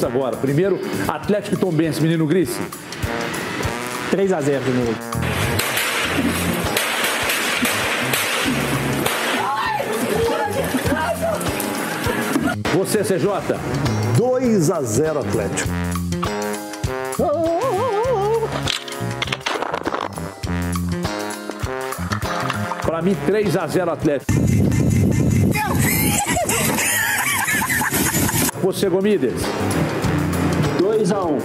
palpites agora. Primeiro, Atlético e Tombense, menino Grice. 3 a 0 de novo. Você, CJ. 2 a 0 Atlético. Pra mim, 3 a 0 Atlético. Você, Gomides. 2 a 1.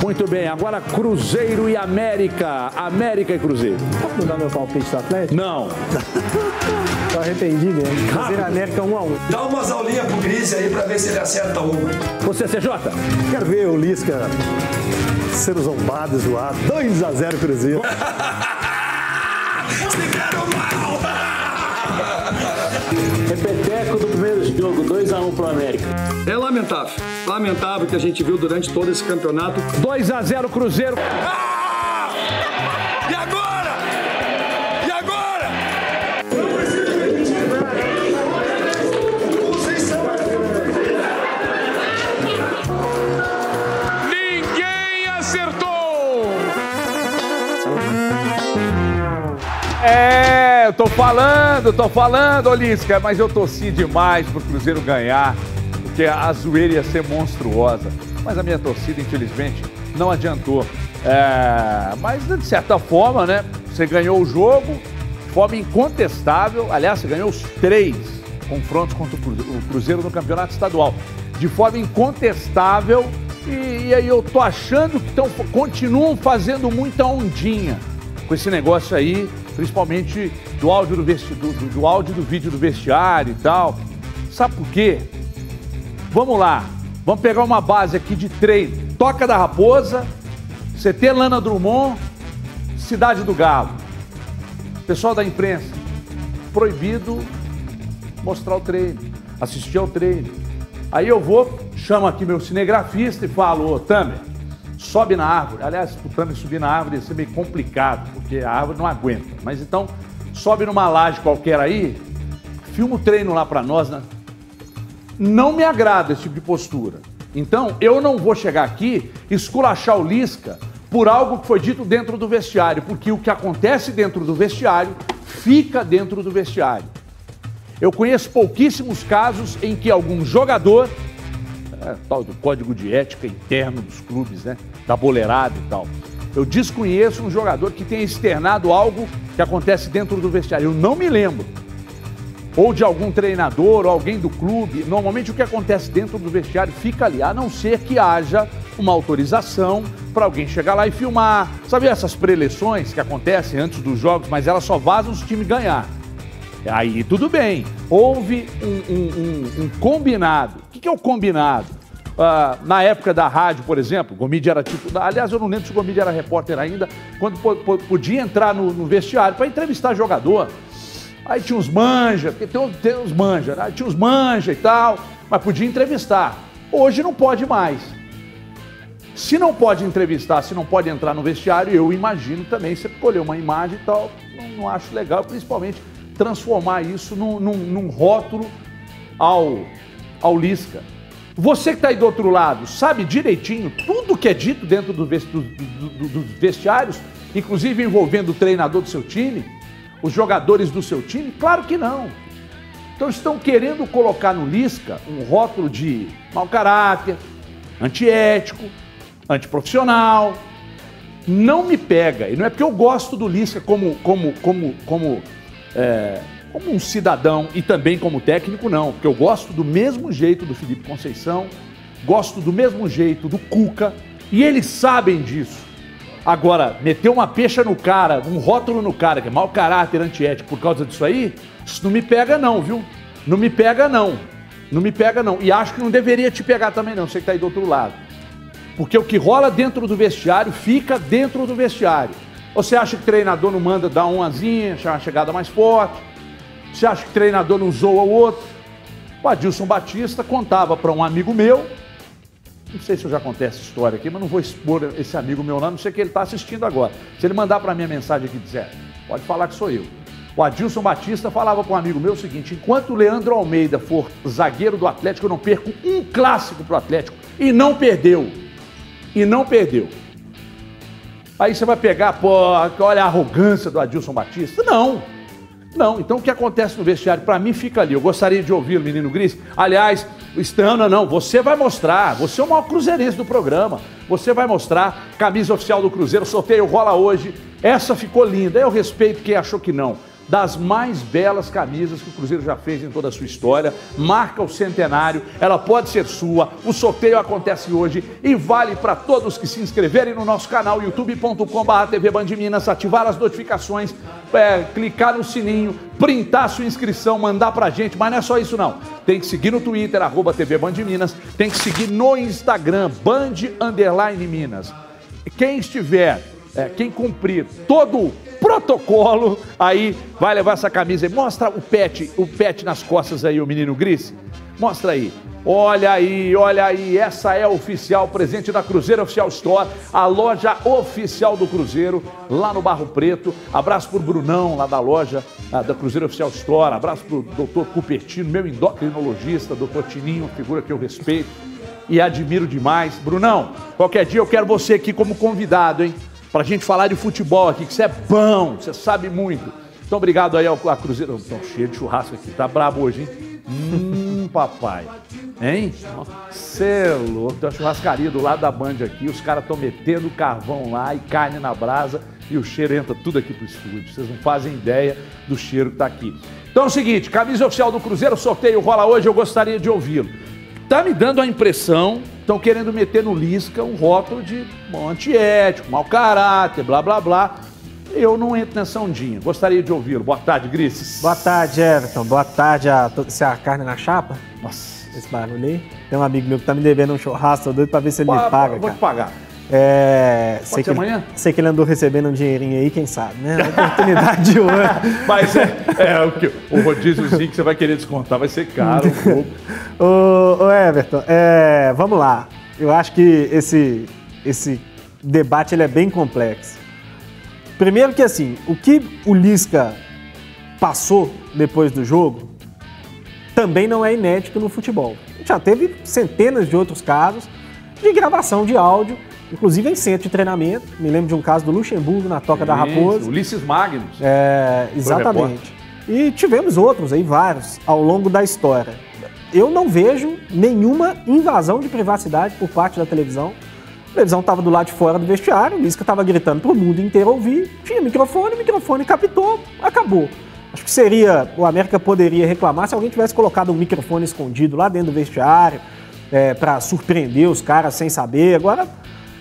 Muito bem, agora Cruzeiro e América. América e Cruzeiro. Posso mudar meu palpite do Atlético? Não. Tô arrependi mesmo. Cruzeiro e América 1 a 1. Dá umas aulinhas pro Gris aí pra ver se ele acerta uma. Você, CJ. Quero ver o Lisca ser zombado e zoado. 2 a 0 Cruzeiro. Repeteco do primeiro jogo, 2 a 1 pro América. É lamentável. Lamentável que a gente viu durante todo esse campeonato. 2 a 0 Cruzeiro. E agora? E agora? Ninguém acertou! É, eu tô falando, tô falando, Olisca, mas eu torci demais pro Cruzeiro ganhar, porque a zoeira ia ser monstruosa. Mas a minha torcida, infelizmente, não adiantou. É, mas de certa forma, né? Você ganhou o jogo de forma incontestável. Aliás, você ganhou os três confrontos contra o Cruze- o Cruzeiro no campeonato estadual. De forma incontestável. E, e aí eu tô achando que tão, continuam fazendo muita ondinha com esse negócio aí, principalmente do áudio do, vesti, do, do- do áudio do vídeo do vestiário e tal. Sabe por quê? Vamos lá, vamos pegar uma base aqui de treino. Toca da Raposa, CT Lana Drummond, Cidade do Galo. Pessoal da imprensa, proibido mostrar o treino, assistir ao treino. Aí eu vou, chamo aqui meu cinegrafista e falo, ô Tamer, sobe na árvore. Aliás, o Tamer subir na árvore ia ser meio complicado, porque a árvore não aguenta. Mas então, sobe numa laje qualquer aí, filma o treino lá pra nós, né? Não me agrada esse tipo de postura. Então, eu não vou chegar aqui esculachar o Lisca por algo que foi dito dentro do vestiário, porque o que acontece dentro do vestiário fica dentro do vestiário. Eu conheço pouquíssimos casos em que algum jogador, é, tal do código de ética interno dos clubes, né? Da boleirada e tal. Eu desconheço um jogador que tenha externado algo que acontece dentro do vestiário. Eu não me lembro ou de algum treinador ou alguém do clube. Normalmente o que acontece dentro do vestiário fica ali, a não ser que haja uma autorização para alguém chegar lá e filmar. Sabe essas preleções que acontecem antes dos jogos, mas elas só vazam se o time ganhar. Aí tudo bem. Houve um, um- um- um combinado. Que, que é o combinado? Ah, na época da rádio, por exemplo, Gomide era tipo. Aliás, eu não lembro se o Gomide era repórter ainda, quando po- po- podia entrar no, no vestiário para entrevistar jogador. Aí tinha uns manja, porque tem, tem uns manja, né? tinha uns manja e tal, mas podia entrevistar. Hoje não pode mais. Se não pode entrevistar, se não pode entrar no vestiário, eu imagino também você colher uma imagem e tal, não, não acho legal, principalmente transformar isso num, num- num rótulo ao, ao Lisca. Você que está aí do outro lado, sabe direitinho tudo que é dito dentro do do- do- dos vestiários, inclusive envolvendo o treinador do seu time, os jogadores do seu time? Claro que não. Então estão querendo colocar no Lisca um rótulo de mau caráter, antiético, antiprofissional. Não me pega. E não é porque eu gosto do Lisca como, como, como, como, é, como um cidadão e também como técnico, não. Porque eu gosto do mesmo jeito do Felipe Conceição, gosto do mesmo jeito do Cuca, e eles sabem disso. Agora, meter uma pecha no cara, um rótulo no cara, que é mau caráter, antiético, por causa disso aí, isso não me pega não, viu? Não me pega não. Não me pega não. E acho que não deveria te pegar também não, você que tá aí do outro lado. Porque o que rola dentro do vestiário fica dentro do vestiário. Você acha que o treinador não manda dar uma asinha, achar uma chegada mais forte? Você acha que o treinador não zoa o outro? O Adilson Batista contava para um amigo meu, não sei se eu já contei essa história aqui, mas não vou expor esse amigo meu lá, não sei que ele está assistindo agora. Se ele mandar para mim a mensagem aqui dizer, pode falar que sou eu. O Adilson Batista falava com um amigo meu o seguinte: enquanto o Leandro Almeida for zagueiro do Atlético, eu não perco um clássico pro Atlético. E não perdeu. E não perdeu. Aí você vai pegar, pô, olha a arrogância do Adilson Batista. Não. Não, então o que acontece no vestiário, para mim, fica ali. Eu gostaria de ouvir o menino Gris. Aliás, Estana, não, você vai mostrar. Você é o maior cruzeirense do programa. Você vai mostrar. Camisa oficial do Cruzeiro, sorteio rola hoje. Essa ficou linda. Eu respeito quem achou que não das mais belas camisas que o Cruzeiro já fez em toda a sua história. Marca o centenário, ela pode ser sua. O sorteio acontece hoje e vale para todos que se inscreverem no nosso canal youtube.com/tv Band Minas, ativar as notificações, é, clicar no sininho, printar sua inscrição, mandar pra gente, mas não é só isso não. Tem que seguir no Twitter, arroba TV Band Minas, tem que seguir no Instagram, Band Minas. Quem estiver, é, quem cumprir todo protocolo, aí vai levar essa camisa e mostra o pet, o pet nas costas aí, o menino Gris. Mostra aí. Olha aí, olha aí, essa é a oficial, presente da Cruzeiro Oficial Store, a loja oficial do Cruzeiro, lá no Barro Preto. Abraço pro Brunão, lá da loja da Cruzeiro Oficial Store. Abraço pro doutor Cupertino, meu endocrinologista, doutor Tininho, figura que eu respeito e admiro demais. Brunão, qualquer dia eu quero você aqui como convidado, hein? Para a gente falar de futebol aqui, que você é bom, você sabe muito. Então, obrigado aí ao Cruzeiro. Estão cheio de churrasco aqui, tá brabo hoje, hein? Hum, papai. Hein? Você é louco, tem uma churrascaria do lado da Band aqui, os caras estão metendo carvão lá e carne na brasa e o cheiro entra tudo aqui pro estúdio. Vocês não fazem ideia do cheiro que tá aqui. Então é o seguinte, camisa oficial do Cruzeiro, sorteio rola hoje, eu gostaria de ouvi-lo. Tá me dando a impressão estão querendo meter no Lisca um rótulo de bom, antiético, mau caráter, blá blá blá. Eu não entro nessa ondinha. Gostaria de ouvi-lo. Boa tarde, Grises. Boa tarde, Everton. Boa tarde a Se a carne na chapa? Nossa. Esse barulho aí. Tem um amigo meu que tá me devendo um churrasco, doido pra ver se ele Pô, me paga. Vou cara. te pagar. É, sei que, amanhã? sei que ele andou recebendo um dinheirinho aí, quem sabe, né? Oportunidade de hoje. Mas é, é o, que, o rodíziozinho que você vai querer descontar vai ser caro um pouco. ô, ô, Everton, é, vamos lá. Eu acho que esse, esse debate ele é bem complexo. Primeiro que assim, o que o Lisca passou depois do jogo também não é inédito no futebol. Já teve centenas de outros casos de gravação de áudio, inclusive em centro de treinamento. Me lembro de um caso do Luxemburgo na Toca da Raposa. Ulisses Magnus. É, exatamente. E tivemos outros aí, vários, ao longo da história. Eu não vejo nenhuma invasão de privacidade por parte da televisão. A televisão estava do lado de fora do vestiário, o Lisca estava gritando para o mundo inteiro ouvir, tinha microfone, o microfone captou, acabou. Acho que seria, o América poderia reclamar se alguém tivesse colocado um microfone escondido lá dentro do vestiário, é, para surpreender os caras sem saber. Agora,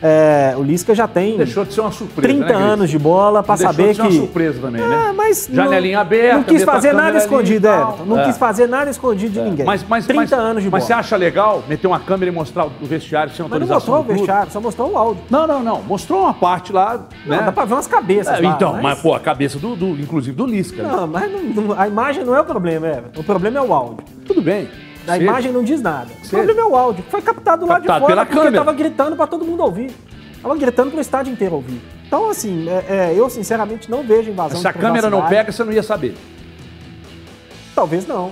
é, o Lisca já tem Deixou de ser uma surpresa, 30 né, anos de bola para saber de que. Uma surpresa também, né? Ah, mas Janelinha aberta, não quis fazer nada escondido, Everton. Não é. quis fazer nada escondido de é. ninguém. Mas, mas, 30 mas, anos de bola. Mas você acha legal meter uma câmera e mostrar o vestiário sem autorização? Mas não mostrou o vestiário, só mostrou o áudio. Não, não, não. Mostrou uma parte lá. Não, né? dá pra ver umas cabeças. É, lá, então, mas... mas... pô, a cabeça do, do inclusive do Lisca. Não, mas não, a imagem não é o problema, Everton. O problema é o áudio. Tudo bem. A Seja. imagem não diz nada. O Seja. problema é o áudio. Foi captado, captado lá de fora pela porque câmera. tava gritando para todo mundo ouvir. Tava gritando pro estádio inteiro ouvir. Então, assim, é, é, eu sinceramente não vejo invasão Se a câmera não pega, você não ia saber. Talvez não.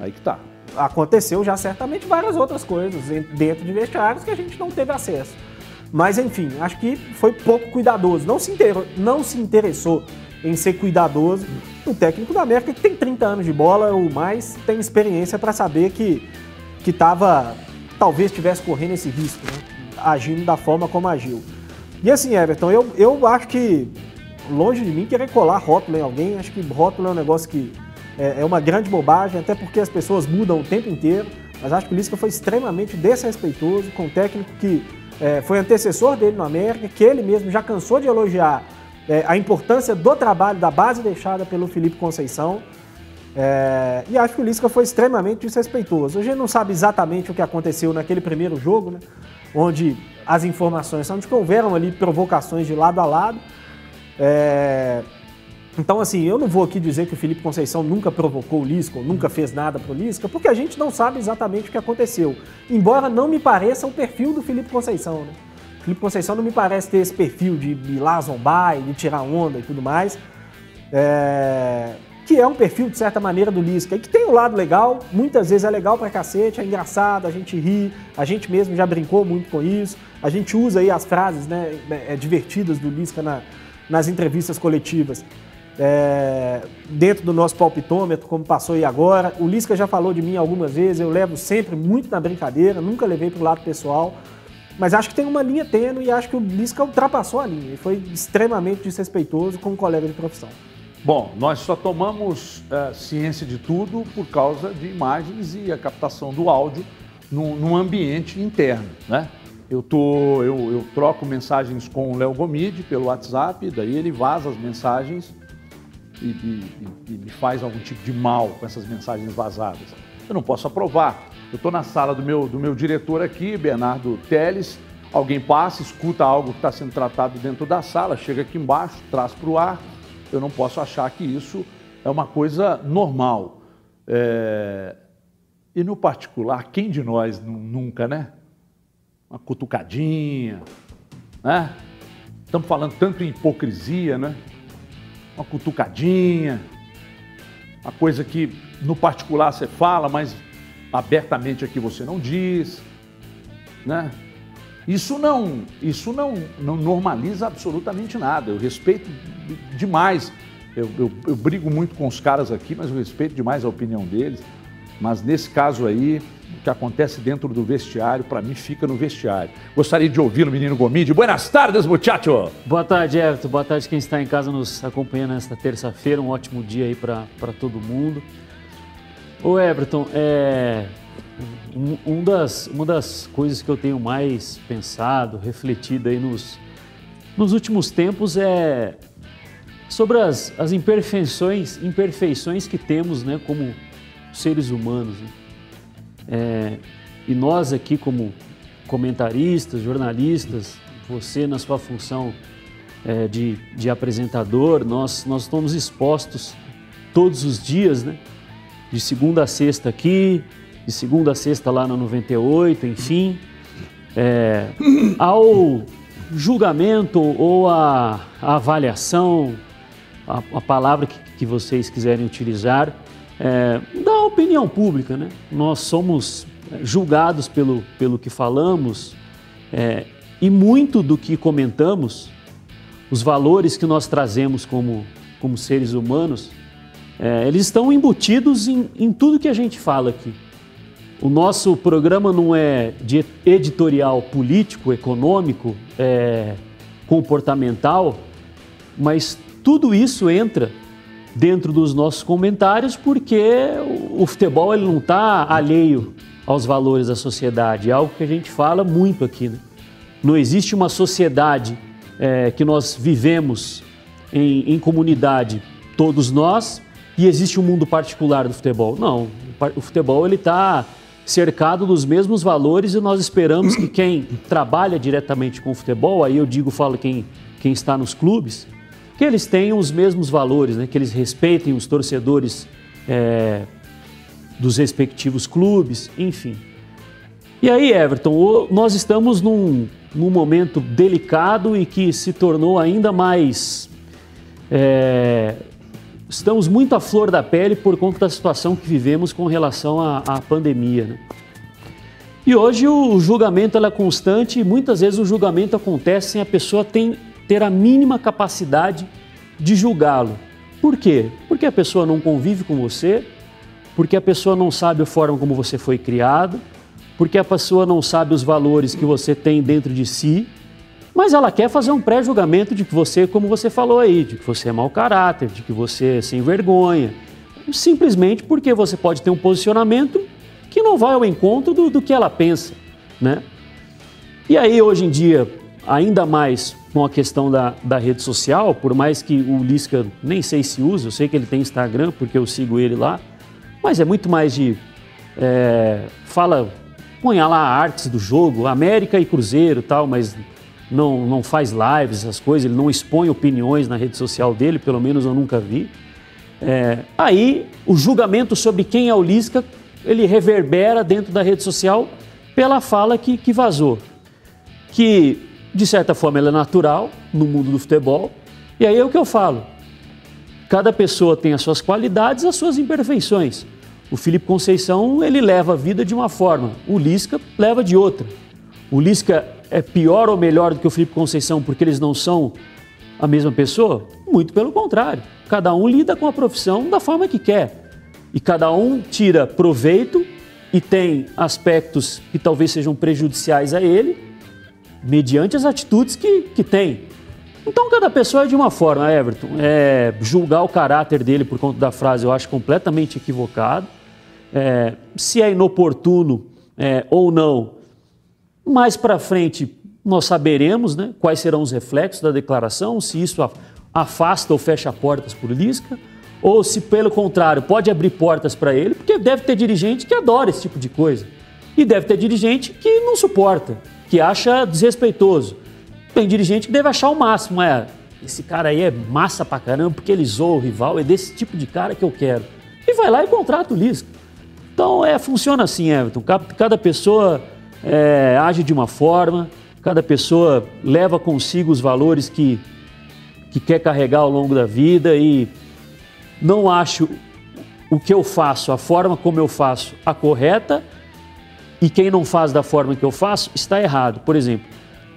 Aí que tá. Aconteceu já certamente várias outras coisas dentro de vestiários que a gente não teve acesso. Mas, enfim, acho que foi pouco cuidadoso. Não se, inter... não se interessou em ser cuidadoso. O técnico da América, que tem 30 anos de bola ou mais, tem experiência para saber que que talvez estivesse correndo esse risco, né? agindo da forma como agiu. E assim, Everton, eu, eu acho que, longe de mim querer colar rótulo em alguém, acho que rótulo é um negócio que é, é uma grande bobagem, até porque as pessoas mudam o tempo inteiro, mas acho que o Lisca foi extremamente desrespeitoso com um técnico que é, foi antecessor dele no América, que ele mesmo já cansou de elogiar é, a importância do trabalho, da base deixada pelo Felipe Conceição. É, e acho que o Lisca foi extremamente desrespeitoso. A gente não sabe exatamente o que aconteceu naquele primeiro jogo, né? onde as informações são de que houveram ali provocações de lado a lado. É, então, assim, eu não vou aqui dizer que o Felipe Conceição nunca provocou o Lisca, ou nunca fez nada pro Lisca, porque a gente não sabe exatamente o que aconteceu. Embora não me pareça o perfil do Felipe Conceição, né? O Felipe Conceição não me parece ter esse perfil de ir lá zombar, de tirar onda e tudo mais. é, que é um perfil, de certa maneira, do Lisca, e que tem um lado legal, muitas vezes é legal pra cacete, é engraçado, a gente ri, a gente mesmo já brincou muito com isso, a gente usa aí as frases né, é, divertidas do Lisca na, nas entrevistas coletivas. É, dentro do nosso palpitômetro, como passou aí agora. O Lisca já falou de mim algumas vezes, eu levo sempre muito na brincadeira, nunca levei para o lado pessoal. Mas acho que tem uma linha tênue e acho que o Lisca ultrapassou a linha e foi extremamente desrespeitoso como colega de profissão. Bom, nós só tomamos uh, ciência de tudo por causa de imagens e a captação do áudio num, num ambiente interno, né? Eu, tô, eu, eu troco mensagens com o Léo Gomide pelo WhatsApp, daí ele vaza as mensagens e, e, e, me faz algum tipo de mal com essas mensagens vazadas. Eu não posso aprovar. Eu estou na sala do meu, do meu diretor aqui, Bernardo Teles, alguém passa, escuta algo que está sendo tratado dentro da sala, chega aqui embaixo, traz para o ar. Eu não posso achar que isso é uma coisa normal. É... E no particular, quem de nós nunca, né? Uma cutucadinha, né? Estamos falando tanto em hipocrisia, né? uma cutucadinha, uma coisa que no particular você fala, mas abertamente aqui você não diz, né? Isso não, isso não, não normaliza absolutamente nada. Eu respeito demais. Eu, eu, eu brigo muito com os caras aqui, mas eu respeito demais a opinião deles. Mas nesse caso aí, que acontece dentro do vestiário, para mim, fica no vestiário. Gostaria de ouvir o menino Gomide. Buenas tardes, muchacho! Boa tarde, Everton. Boa tarde quem está em casa nos acompanhando nesta terça-feira. Um ótimo dia aí para todo mundo. Ô, Everton, é... Um, das, uma das coisas que eu tenho mais pensado, refletido aí nos, nos últimos tempos é sobre as, as imperfeições, imperfeições que temos né, como seres humanos. Né? É, e nós aqui, como comentaristas, jornalistas, você na sua função é, de, de apresentador, nós, nós estamos expostos todos os dias, né? De segunda a sexta aqui, de segunda a sexta lá no 98, enfim, é, ao julgamento ou a avaliação, a, a palavra que, que vocês quiserem utilizar, é, da opinião pública. Né? Nós somos julgados pelo, pelo que falamos é, e muito do que comentamos, os valores que nós trazemos como, como seres humanos, é, eles estão embutidos em, em tudo que a gente fala aqui. O nosso programa não é de editorial político, econômico, é, comportamental, mas tudo isso entra dentro dos nossos comentários, porque o futebol ele não está alheio aos valores da sociedade. É algo que a gente fala muito aqui. Né? Não existe uma sociedade é, que nós vivemos em, em comunidade, todos nós, e existe um mundo particular do futebol. Não, o futebol ele está cercado dos mesmos valores e nós esperamos que quem trabalha diretamente com o futebol, aí eu digo, falo quem, quem está nos clubes, que eles tenham os mesmos valores, né? que eles respeitem os torcedores é, dos respectivos clubes, enfim. E aí, Everton, nós estamos num, num momento delicado e que se tornou ainda mais. É, estamos muito à flor da pele por conta da situação que vivemos com relação à, à pandemia. Né? E hoje o julgamento é constante e muitas vezes o julgamento acontece sem a pessoa ter ter a mínima capacidade de julgá-lo. Por quê? Porque a pessoa não convive com você, porque a pessoa não sabe a forma como você foi criado, porque a pessoa não sabe os valores que você tem dentro de si, mas ela quer fazer um pré-julgamento de que você, como você falou aí, de que você é mau caráter, de que você é sem vergonha, simplesmente porque você pode ter um posicionamento que não vai ao encontro do, do que ela pensa, né? E aí, hoje em dia, ainda mais com a questão da, da rede social, por mais que o Lisca nem sei se usa, eu sei que ele tem Instagram, porque eu sigo ele lá, mas é muito mais de. É, fala, põe lá artes do jogo, América e Cruzeiro tal, mas não, não faz lives, essas coisas, ele não expõe opiniões na rede social dele, pelo menos eu nunca vi. É, aí o julgamento sobre quem é o Lisca, ele reverbera dentro da rede social pela fala que, que vazou. Que de certa forma, ela é natural no mundo do futebol. E aí é o que eu falo. cada pessoa tem as suas qualidades, as suas imperfeições. O Felipe Conceição, ele leva a vida de uma forma, o Lisca leva de outra. O Lisca é pior ou melhor do que o Felipe Conceição porque eles não são a mesma pessoa? Muito pelo contrário. Cada um lida com a profissão da forma que quer. E cada um tira proveito e tem aspectos que talvez sejam prejudiciais a ele, mediante as atitudes que, que tem. Então, cada pessoa é de uma forma, Everton. É, julgar o caráter dele por conta da frase eu acho completamente equivocado. É, se é inoportuno é, ou não, mais para frente nós saberemos né, quais serão os reflexos da declaração, se isso afasta ou fecha portas por Lisca, ou se, pelo contrário, pode abrir portas para ele, porque deve ter dirigente que adora esse tipo de coisa. E deve ter dirigente que não suporta, que acha desrespeitoso. Tem dirigente que deve achar o máximo, é, esse cara aí é massa pra caramba, porque ele zoa o rival, é desse tipo de cara que eu quero. E vai lá e contrata o Lisca. Então, é, funciona assim, Everton. Cada pessoa é, age de uma forma, cada pessoa leva consigo os valores que, que quer carregar ao longo da vida e não acho o que eu faço, a forma como eu faço, a correta e quem não faz da forma que eu faço está errado. Por exemplo,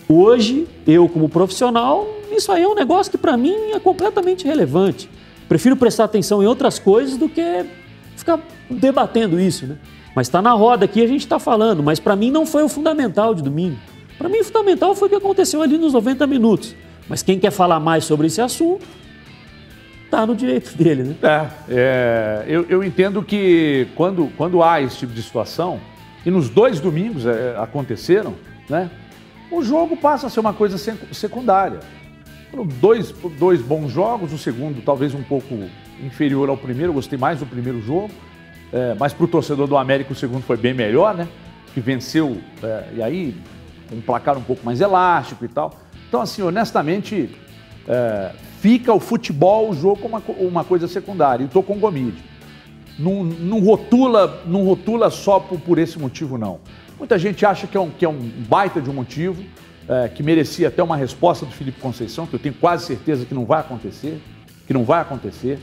Hoje, eu como profissional, isso aí é um negócio que para mim é completamente relevante. Prefiro prestar atenção em outras coisas do que ficar debatendo isso, né? Mas está na roda aqui, a gente está falando, mas para mim não foi o fundamental de domingo. Para mim o fundamental foi o que aconteceu ali nos 90 minutos. Mas quem quer falar mais sobre esse assunto, está no direito dele, né? É, é eu, eu, entendo que quando, quando há esse tipo de situação, e nos dois domingos é, aconteceram, né? o jogo passa a ser uma coisa secundária. Dois, dois bons jogos, o segundo talvez um pouco inferior ao primeiro, gostei mais do primeiro jogo, é, mas para o torcedor do América o segundo foi bem melhor, né? Que venceu, é, e aí um placar um pouco mais elástico e tal. Então, assim, honestamente, é, fica o futebol, o jogo, como uma, uma coisa secundária. E estou com o Gomide. Não, não, rotula, não rotula só por, por esse motivo, não. Muita gente acha que é um, que é um baita de um motivo, é, que merecia até uma resposta do Felipe Conceição, que eu tenho quase certeza que não vai acontecer, que não vai acontecer.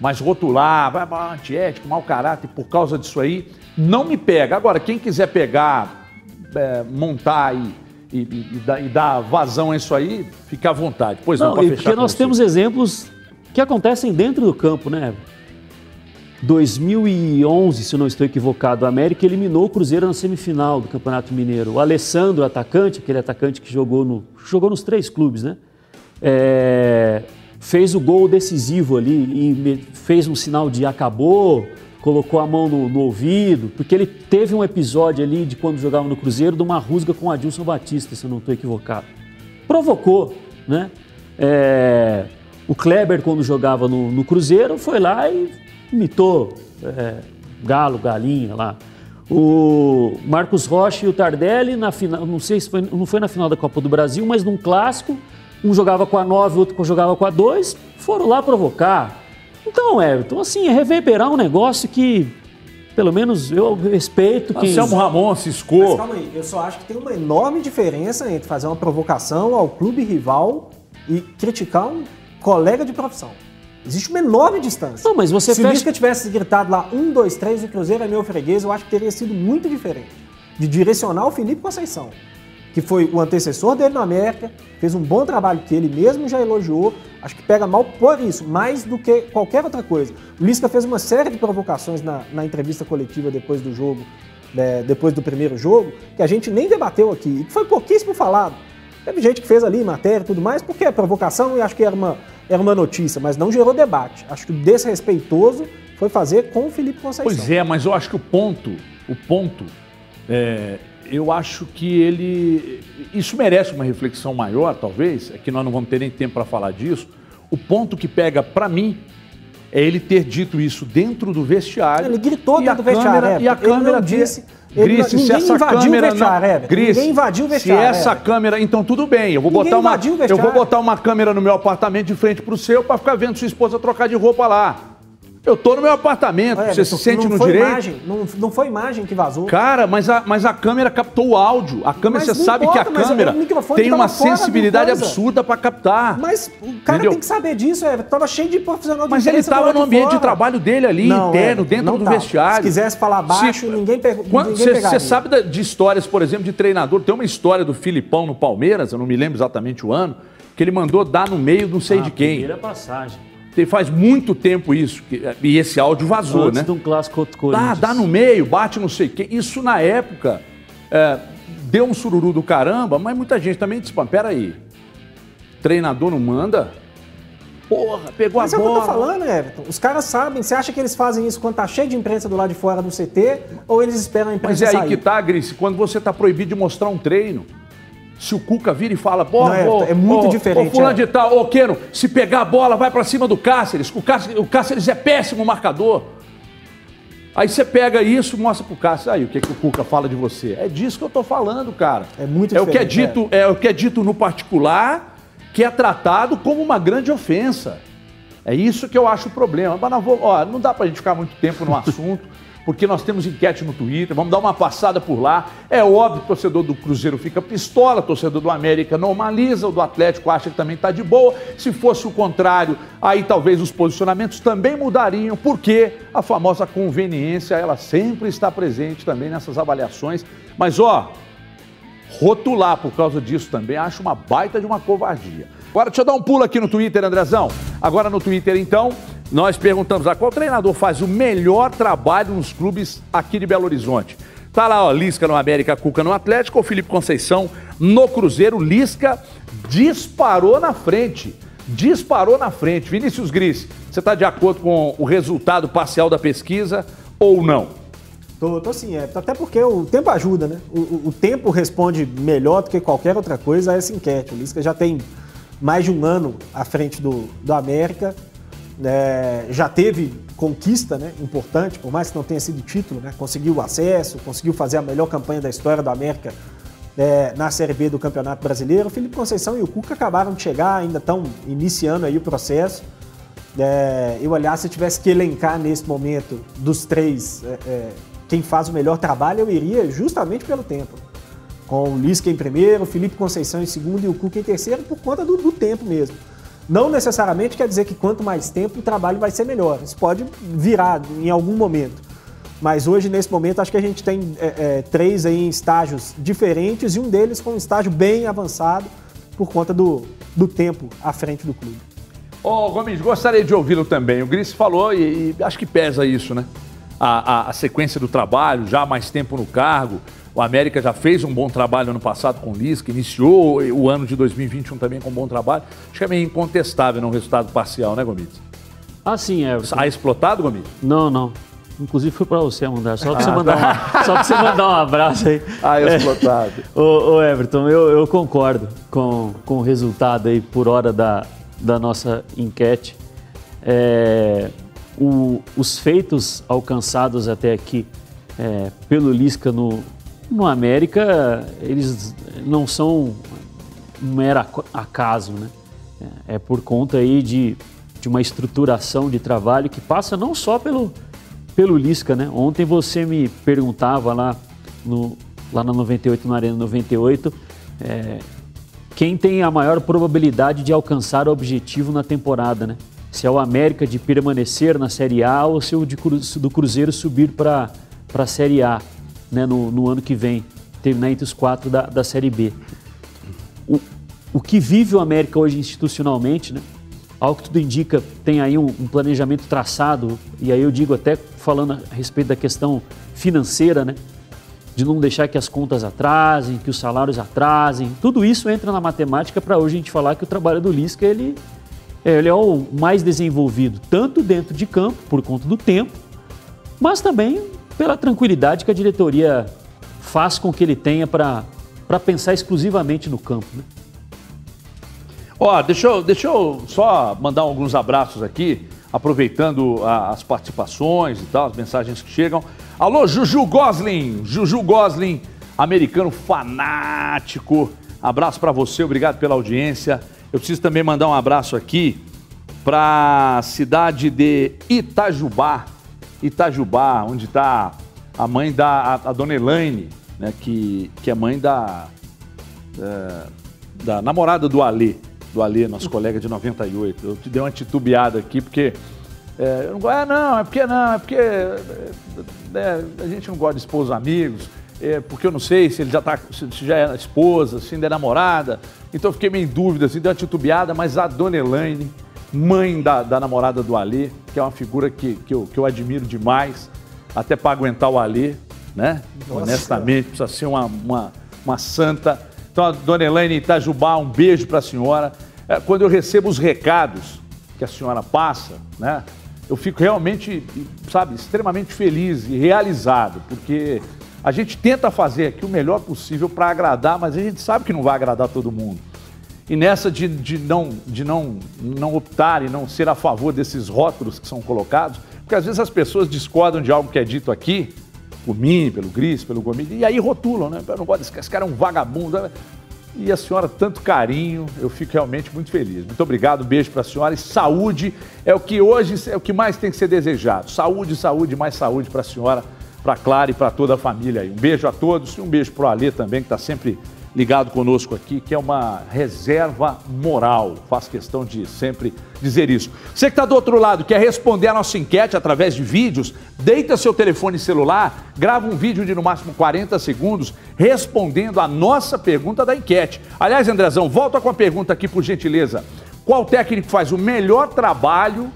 Mas rotular, vai antiético, mau caráter, por causa disso aí, não me pega. Agora, quem quiser pegar, é, montar e, e, e, dar, e, dar, vazão a isso aí, fica à vontade. Pois não, não para fechar. Porque nós temos exemplos que acontecem dentro do campo, né? 2011, se não estou equivocado, a América eliminou o Cruzeiro na semifinal do Campeonato Mineiro. O Alessandro, atacante, aquele atacante que jogou, no, jogou nos três clubes, né? É, fez o gol decisivo ali e fez um sinal de acabou, colocou a mão no, no, ouvido, porque ele teve um episódio ali de quando jogava no Cruzeiro de uma rusga com Adilson Batista, se eu não estou equivocado. Provocou, né? É, o Kleber, quando jogava no, no Cruzeiro, foi lá e imitou é, galo, galinha lá. O Marcos Rocha e o Tardelli, na final, não sei se foi, não foi na final da Copa do Brasil, mas num clássico, um jogava com a 9, outro jogava com a 2, foram lá provocar. Então, Everton, assim, é reverberar um negócio que, pelo menos, eu respeito que. Anselmo Ramon ciscou. Mas calma aí, eu só acho que tem uma enorme diferença entre fazer uma provocação ao clube rival e criticar um colega de profissão. Existe uma enorme distância. Não, mas você Se fecha... o Lisca tivesse gritado lá, um, dois, três, o Cruzeiro é meu freguês, eu acho que teria sido muito diferente. De direcionar o Felipe Conceição, que foi o antecessor dele na América, fez um bom trabalho que ele mesmo já elogiou, acho que pega mal por isso, mais do que qualquer outra coisa. O Lisca fez uma série de provocações na, na entrevista coletiva depois do jogo, né, depois do primeiro jogo, que a gente nem debateu aqui, e que foi pouquíssimo falado. Teve gente que fez ali matéria e tudo mais, porque é provocação e acho que era uma era uma notícia, mas não gerou debate. Acho que o desrespeitoso foi fazer com o Felipe Conceição. Pois é, mas eu acho que o ponto, o ponto, é, eu acho que ele, isso merece uma reflexão maior, talvez, é que nós não vamos ter nem tempo para falar disso. O ponto que pega para mim é ele ter dito isso dentro do vestiário. Ele gritou dentro do vestiário. Câmera, e a câmera disse. Grice, se essa câmera não, Grice, ninguém invadiu o vestiário. Se essa câmera, então tudo bem, eu vou ninguém botar uma eu vou botar uma câmera no meu apartamento de frente para o seu para ficar vendo sua esposa trocar de roupa lá. Eu tô no meu apartamento, Olha, você se sente não no foi direito. Imagem, não, não foi imagem que vazou. Cara, mas a, mas a câmera captou o áudio. A câmera, Mas você sabe importa, que a câmera tem tava uma sensibilidade absurda pra captar. Mas o cara Entendeu? tem que saber disso, Everton. Tava cheio de profissional de Mas ele lado no de ambiente de fora. trabalho dele ali, Não, interno, Everton, dentro não do tava. vestiário. Se quisesse falar baixo, ninguém pergu- ninguém Você sabe de histórias, por exemplo, de treinador. Tem uma história do Filipão no Palmeiras, eu não me lembro exatamente o ano, que ele mandou dar no meio não sei Ah, de quem. Primeira passagem. Tem, faz muito tempo isso. que- e esse áudio vazou, Antes né? de um clássico contra o Dá, Corinthians. dá no meio, bate não sei quem. Isso na época é, deu um sururu do caramba, mas muita gente também disse, peraí, treinador não manda? Porra, pegou Mas a é o que eu bola. tô falando, Everton. Os caras sabem. Você acha que eles fazem isso quando tá cheio de imprensa do lado de fora do CT? Ou eles esperam a Mas imprensa é aí sair? que tá, Grice, quando você tá proibido de mostrar um treino. Se o Cuca vira e fala, pô, Não, é, ô, é muito ô, diferente, Ô, fulano é. de tal, ô, Queno, se pegar a bola, vai pra cima do Cáceres. O Cáceres, o Cáceres é péssimo marcador. Aí você pega isso, mostra pro Cáceres, aí o que, que o Cuca fala de você. É disso que eu tô falando, cara. É muito é o que é diferente, dito, é. o que é dito no particular, que é tratado como uma grande ofensa. É isso que eu acho o problema. Mas não, vou, ó, não dá pra gente ficar muito tempo no assunto, porque nós temos enquete no Twitter, vamos dar uma passada por lá. É óbvio torcedor do Cruzeiro fica pistola, torcedor do América normaliza, o do Atlético acha que também tá de boa. Se fosse o contrário, aí talvez os posicionamentos também mudariam, porque a famosa conveniência, ela sempre está presente também nessas avaliações. Mas ó, rotular por causa disso também, acho uma baita de uma covardia. Agora, deixa eu dar um pulo aqui no Twitter, Andrezão. Agora no Twitter, então, nós perguntamos a qual treinador faz o melhor trabalho nos clubes aqui de Belo Horizonte. Tá lá, ó, Lisca no América, Cuca no Atlético, ou Felipe Conceição no Cruzeiro. Lisca disparou na frente. Disparou na frente. Vinícius Gris, você está de acordo com o resultado parcial da pesquisa ou não? Tô, tô sim, é. Até porque o tempo ajuda, né? O, o- o tempo responde melhor do que qualquer outra coisa a essa enquete. O Lisca já tem mais de um ano à frente do, do América. Né? já teve conquista né, importante, por mais que não tenha sido título, né? conseguiu acesso, conseguiu fazer a melhor campanha da história do América é, na Série B do Campeonato Brasileiro. O Felipe Conceição e o Cuca acabaram de chegar, ainda estão iniciando aí o processo. É, eu, aliás, se eu tivesse que elencar nesse momento dos três é, é, quem faz o melhor trabalho, eu iria justamente pelo tempo. Com o Lisca em primeiro, o Felipe Conceição em segundo e o Cuca em terceiro, por conta do, do tempo mesmo. Não necessariamente quer dizer que quanto mais tempo o trabalho vai ser melhor. Isso pode virar em algum momento. Mas hoje, nesse momento, acho que a gente tem é, é, três aí em estágios diferentes e um deles com um estágio bem avançado por conta do, do tempo à frente do clube. Ô, Gomes, gostaria de ouvi-lo também. O Gris falou e, e acho que pesa isso, né? A, a- a sequência do trabalho, já mais tempo no cargo. O América já fez um bom trabalho ano passado com o Lisca, iniciou o ano de 2021 também com um bom trabalho. Acho que é meio incontestável no resultado parcial, né, Gomes? Ah, sim, Everton. Ah, explotado, Gomes? Não, não. Inclusive foi pra você mandar. Só você Ah, mandar, tá. um, só você mandar um abraço aí. Ah, É. explotado. Ô, ô, Everton, eu, eu concordo com, com o resultado aí por hora da, da nossa enquete. É, o- os feitos alcançados até aqui é, pelo Lisca no, no América, eles não são um mero ac- acaso, né? É, é por conta aí de, de uma estruturação de trabalho que passa não só pelo, pelo Lisca, né? Ontem você me perguntava lá, no, lá na 98, na Arena 98, é, quem tem a maior probabilidade de alcançar o objetivo na temporada, né? Se é o América de permanecer na Série A ou se é o de do Cruzeiro subir para a Série A né? no, no ano que vem, terminar entre os quatro da, da Série B. O, o que vive o América hoje institucionalmente, né? Ao que tudo indica, tem aí um, um planejamento traçado, e aí eu digo até falando a respeito da questão financeira, né? de não deixar que as contas atrasem, que os salários atrasem. Tudo isso entra na matemática para hoje a gente falar que o trabalho do Lisca ele, ele é o mais desenvolvido, tanto dentro de campo, por conta do tempo, mas também pela tranquilidade que a diretoria faz com que ele tenha para pensar exclusivamente no campo. Né? Ó, deixa eu, deixa eu só mandar alguns abraços aqui, aproveitando a- as participações e tal, as mensagens que chegam. Alô, Juju Goslin, Juju Goslin, americano fanático. Abraço pra você, obrigado pela audiência. Eu preciso também mandar um abraço aqui para a cidade de Itajubá, Itajubá, onde está a mãe da a, a dona Elaine, né, que, que é mãe da, é, da namorada do Alê, do Alê, nosso colega de 98. Eu te dei uma titubeada aqui, porque. É, eu não, é, não, é porque não, é porque é, é, a gente não gosta de expor os amigos, é, porque eu não sei se ele já tá, se já é esposa, se ainda é namorada. Então eu fiquei meio em dúvida, assim, dei uma titubeada, mas a dona Elaine, mãe da, da namorada do Alê, que é uma figura que, que, eu, que eu admiro demais, até para aguentar o Alê, né? Nossa. Honestamente, precisa ser uma, uma, uma santa. Então, a dona Elaine Itajubá, um beijo para a senhora. É, quando eu recebo os recados que a senhora passa, né? Eu fico realmente, sabe, extremamente feliz e realizado, porque a gente tenta fazer aqui o melhor possível para agradar, mas a gente sabe que não vai agradar todo mundo. E nessa de, de, não, de não, não optar e não ser a favor desses rótulos que são colocados, porque às vezes as pessoas discordam de algo que é dito aqui, por mim, pelo Gris, pelo Gomes, e aí rotulam, né? Eu não gosto desse esse cara é um vagabundo. E a senhora, tanto carinho, eu fico realmente muito feliz. Muito obrigado, um beijo para a senhora. E saúde é o que hoje é o que mais tem que ser desejado. Saúde, saúde, mais saúde para a senhora, para a Clara e para toda a família aí. Um beijo a todos e um beijo para o Alê também, que está sempre ligado conosco aqui, que é uma reserva moral. Faço questão de sempre dizer isso. Você que está do outro lado, quer responder a nossa enquete através de vídeos, deita seu telefone celular, grava um vídeo de no máximo 40 segundos respondendo a nossa pergunta da enquete. Aliás, Andrezão, volta com a pergunta aqui, por gentileza. Qual técnico faz o melhor trabalho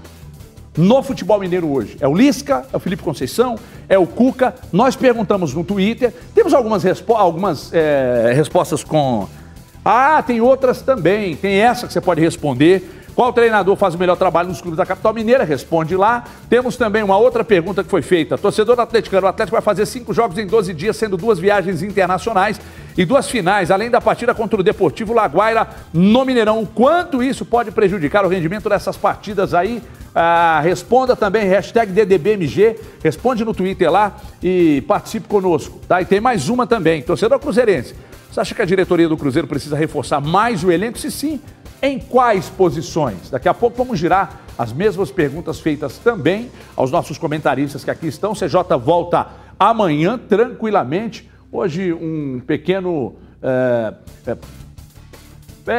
no futebol mineiro hoje? É o Lisca? É o Felipe Conceição? É o Cuca? Nós perguntamos no Twitter. Temos algumas, respo algumas é, respostas com. Ah, tem outras também. Tem essa que você pode responder. Qual treinador faz o melhor trabalho nos clubes da capital mineira? Responde lá. Temos também uma outra pergunta que foi feita. Torcedor atleticano, o Atlético vai fazer cinco jogos em 12 dias, sendo duas viagens internacionais e duas finais, além da partida contra o Deportivo Laguaira no Mineirão. Quanto isso pode prejudicar o rendimento dessas partidas aí? Ah, responda também, hashtag DDBMG, responde no Twitter lá e participe conosco. Tá? E tem mais uma também, torcedor cruzeirense. Você acha que a diretoria do Cruzeiro precisa reforçar mais o elenco? Se sim, em quais posições? Daqui a pouco vamos girar as mesmas perguntas feitas também aos nossos comentaristas que aqui estão. CJ volta amanhã tranquilamente. Hoje um pequeno. É, é,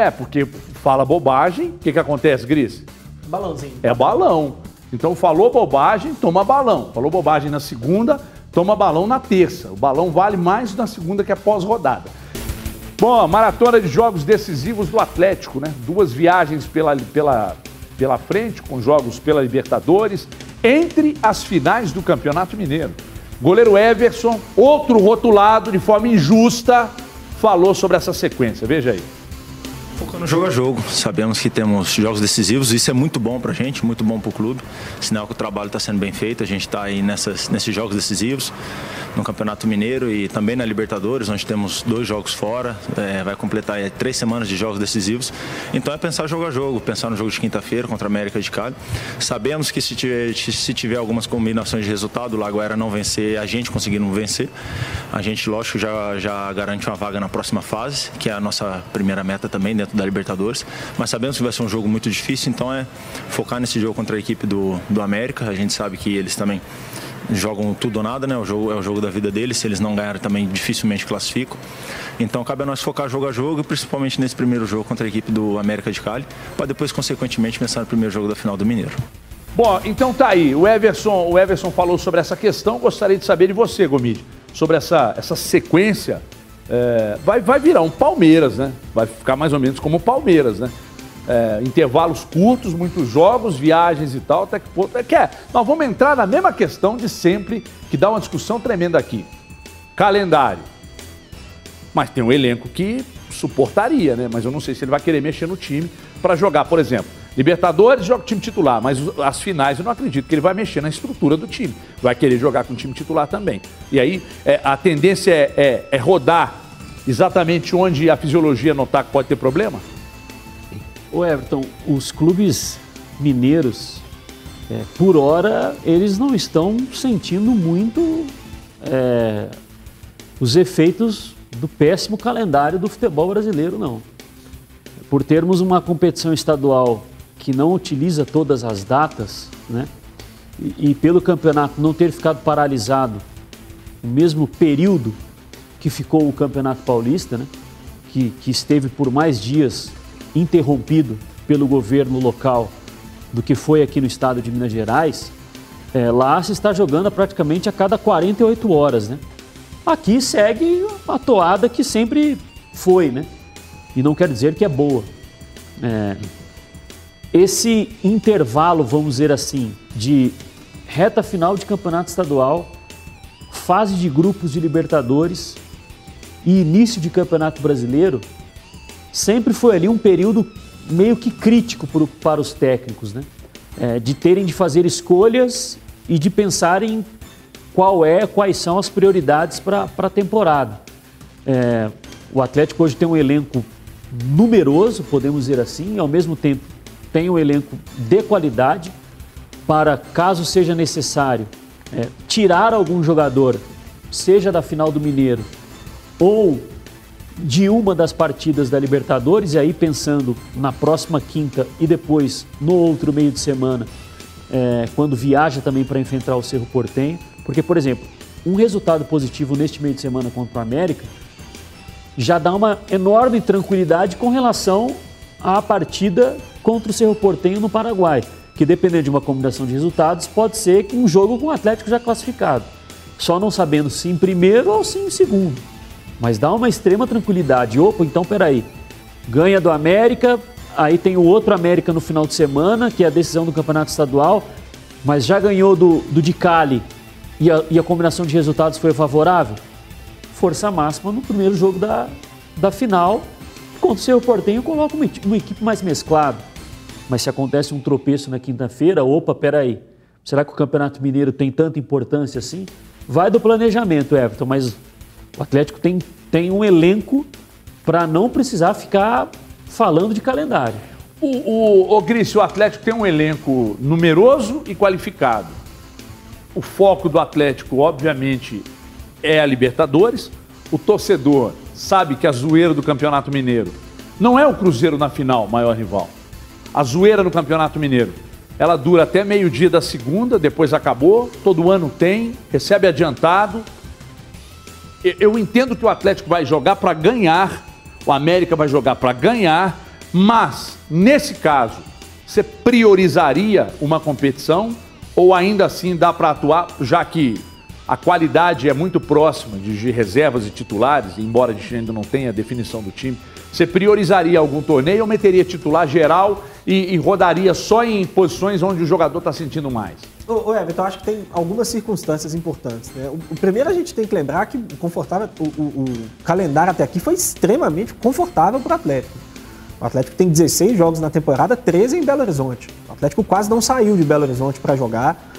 é porque fala bobagem. O que, que acontece, Gris? Balãozinho. É balão. Então falou bobagem, toma balão. Falou bobagem na segunda, toma balão na terça. O balão vale mais na segunda que é pós-rodada. Bom, maratona de jogos decisivos do Atlético, né? Duas viagens pela, pela, pela frente, com jogos pela Libertadores, entre as finais do Campeonato Mineiro. Goleiro Everson, outro rotulado de forma injusta, falou sobre essa sequência. Veja aí. Focando jogo a jogo. Sabemos que temos jogos decisivos, isso é muito bom pra gente, muito bom pro clube. Sinal que o trabalho está sendo bem feito, a gente está aí nessas, nesses jogos decisivos, no Campeonato Mineiro e também na Libertadores, onde temos dois jogos fora, é, vai completar aí, três semanas de jogos decisivos. Então é pensar jogo a jogo, pensar no jogo de quinta-feira contra a América de Cali. Sabemos que se tiver, se tiver algumas combinações de resultado, o Lagoera não vencer, a gente conseguindo vencer, a gente, lógico, já, já garante uma vaga na próxima fase, que é a nossa primeira meta também dentro da Libertadores, mas sabemos que vai ser um jogo muito difícil, então é focar nesse jogo contra a equipe do, do América. A gente sabe que eles também jogam tudo ou nada, né? O jogo é o jogo da vida deles. Se eles não ganharem, também dificilmente classificam. Então cabe a nós focar jogo a jogo, principalmente nesse primeiro jogo contra a equipe do América de Cali, para depois, consequentemente, pensar no primeiro jogo da final do Mineiro. Bom, então tá aí. O Everson, o Everson falou sobre essa questão. Gostaria de saber de você, Gomide, sobre essa, essa sequência é, vai, vai virar um Palmeiras, né? Vai ficar mais ou menos como o Palmeiras, né? É, intervalos curtos, muitos jogos, viagens e tal, até que ponto. É que é, nós vamos entrar na mesma questão de sempre, que dá uma discussão tremenda aqui. Calendário. Mas tem um elenco que suportaria, né? Mas eu não sei se ele vai querer mexer no time para jogar, por exemplo. Libertadores joga time titular, mas as finais eu não acredito que ele vai mexer na estrutura do time. Vai querer jogar com o time titular também. E aí é, a tendência é, é, é, rodar exatamente onde a fisiologia notar que pode ter problema? O Everton, os clubes mineiros, é, por hora, eles não estão sentindo muito é, os efeitos do péssimo calendário do futebol brasileiro, não. Por termos uma competição estadual que não utiliza todas as datas, né? E, e pelo campeonato não ter ficado paralisado o mesmo período que ficou o Campeonato Paulista, né? Que, que esteve por mais dias interrompido pelo governo local do que foi aqui no estado de Minas Gerais, é, lá se está jogando praticamente a cada 48 horas, né? Aqui segue a toada que sempre foi, né? E não quer dizer que é boa. É, esse intervalo, vamos dizer assim, de reta final de campeonato estadual, fase de grupos de Libertadores e início de campeonato brasileiro, sempre foi ali um período meio que crítico pro, para os técnicos, né? É, de terem de fazer escolhas e de pensarem qual é, quais são as prioridades para a temporada. É, o Atlético hoje tem um elenco numeroso, podemos dizer assim, e ao mesmo tempo tem um elenco de qualidade para, caso seja necessário, é, tirar algum jogador, seja da final do Mineiro ou de uma das partidas da Libertadores, e aí pensando na próxima quinta e depois no outro meio de semana, é, quando viaja também para enfrentar o Cerro Portenho. Porque, por exemplo, um resultado positivo neste meio de semana contra o América já dá uma enorme tranquilidade com relação à partida contra o Cerro Portenho no Paraguai, que dependendo de uma combinação de resultados, pode ser um jogo com o Atlético já classificado, só não sabendo se em primeiro ou se em segundo. Mas dá uma extrema tranquilidade. Opa, então peraí, ganha do América, aí tem o outro América no final de semana, que é a decisão do Campeonato Estadual, mas já ganhou do, do de Cali e a, e a combinação de resultados foi favorável? Força máxima no primeiro jogo da, da final. Contra o Cerro Portenho, coloca uma, uma equipe mais mesclada. Mas se acontece um tropeço na quinta-feira, opa, peraí, será que o Campeonato Mineiro tem tanta importância assim? Vai do planejamento, Everton, mas o Atlético tem, tem um elenco para não precisar ficar falando de calendário. O, o, o Gris, o Atlético tem um elenco numeroso e qualificado. O foco do Atlético, obviamente, é a Libertadores. O torcedor sabe que a zoeira do Campeonato Mineiro não é o Cruzeiro na final, maior rival. A zoeira no Campeonato Mineiro, ela dura até meio-dia da segunda, depois acabou, todo ano tem, recebe adiantado. Eu entendo que o Atlético vai jogar para ganhar, o América vai jogar para ganhar, mas nesse caso, você priorizaria uma competição? Ou ainda assim dá para atuar, já que a qualidade é muito próxima de reservas e titulares, embora a gente ainda não tenha a definição do time, você priorizaria algum torneio ou meteria titular geral e, e rodaria só em posições onde o jogador está sentindo mais? Ô, ô Everton, acho que tem algumas circunstâncias importantes. Né? O, o, primeiro a gente tem que lembrar que o, confortável, o, o calendário até aqui foi extremamente confortável para o Atlético. O Atlético tem 16 jogos na temporada, 13 em Belo Horizonte. O Atlético quase não saiu de Belo Horizonte para jogar.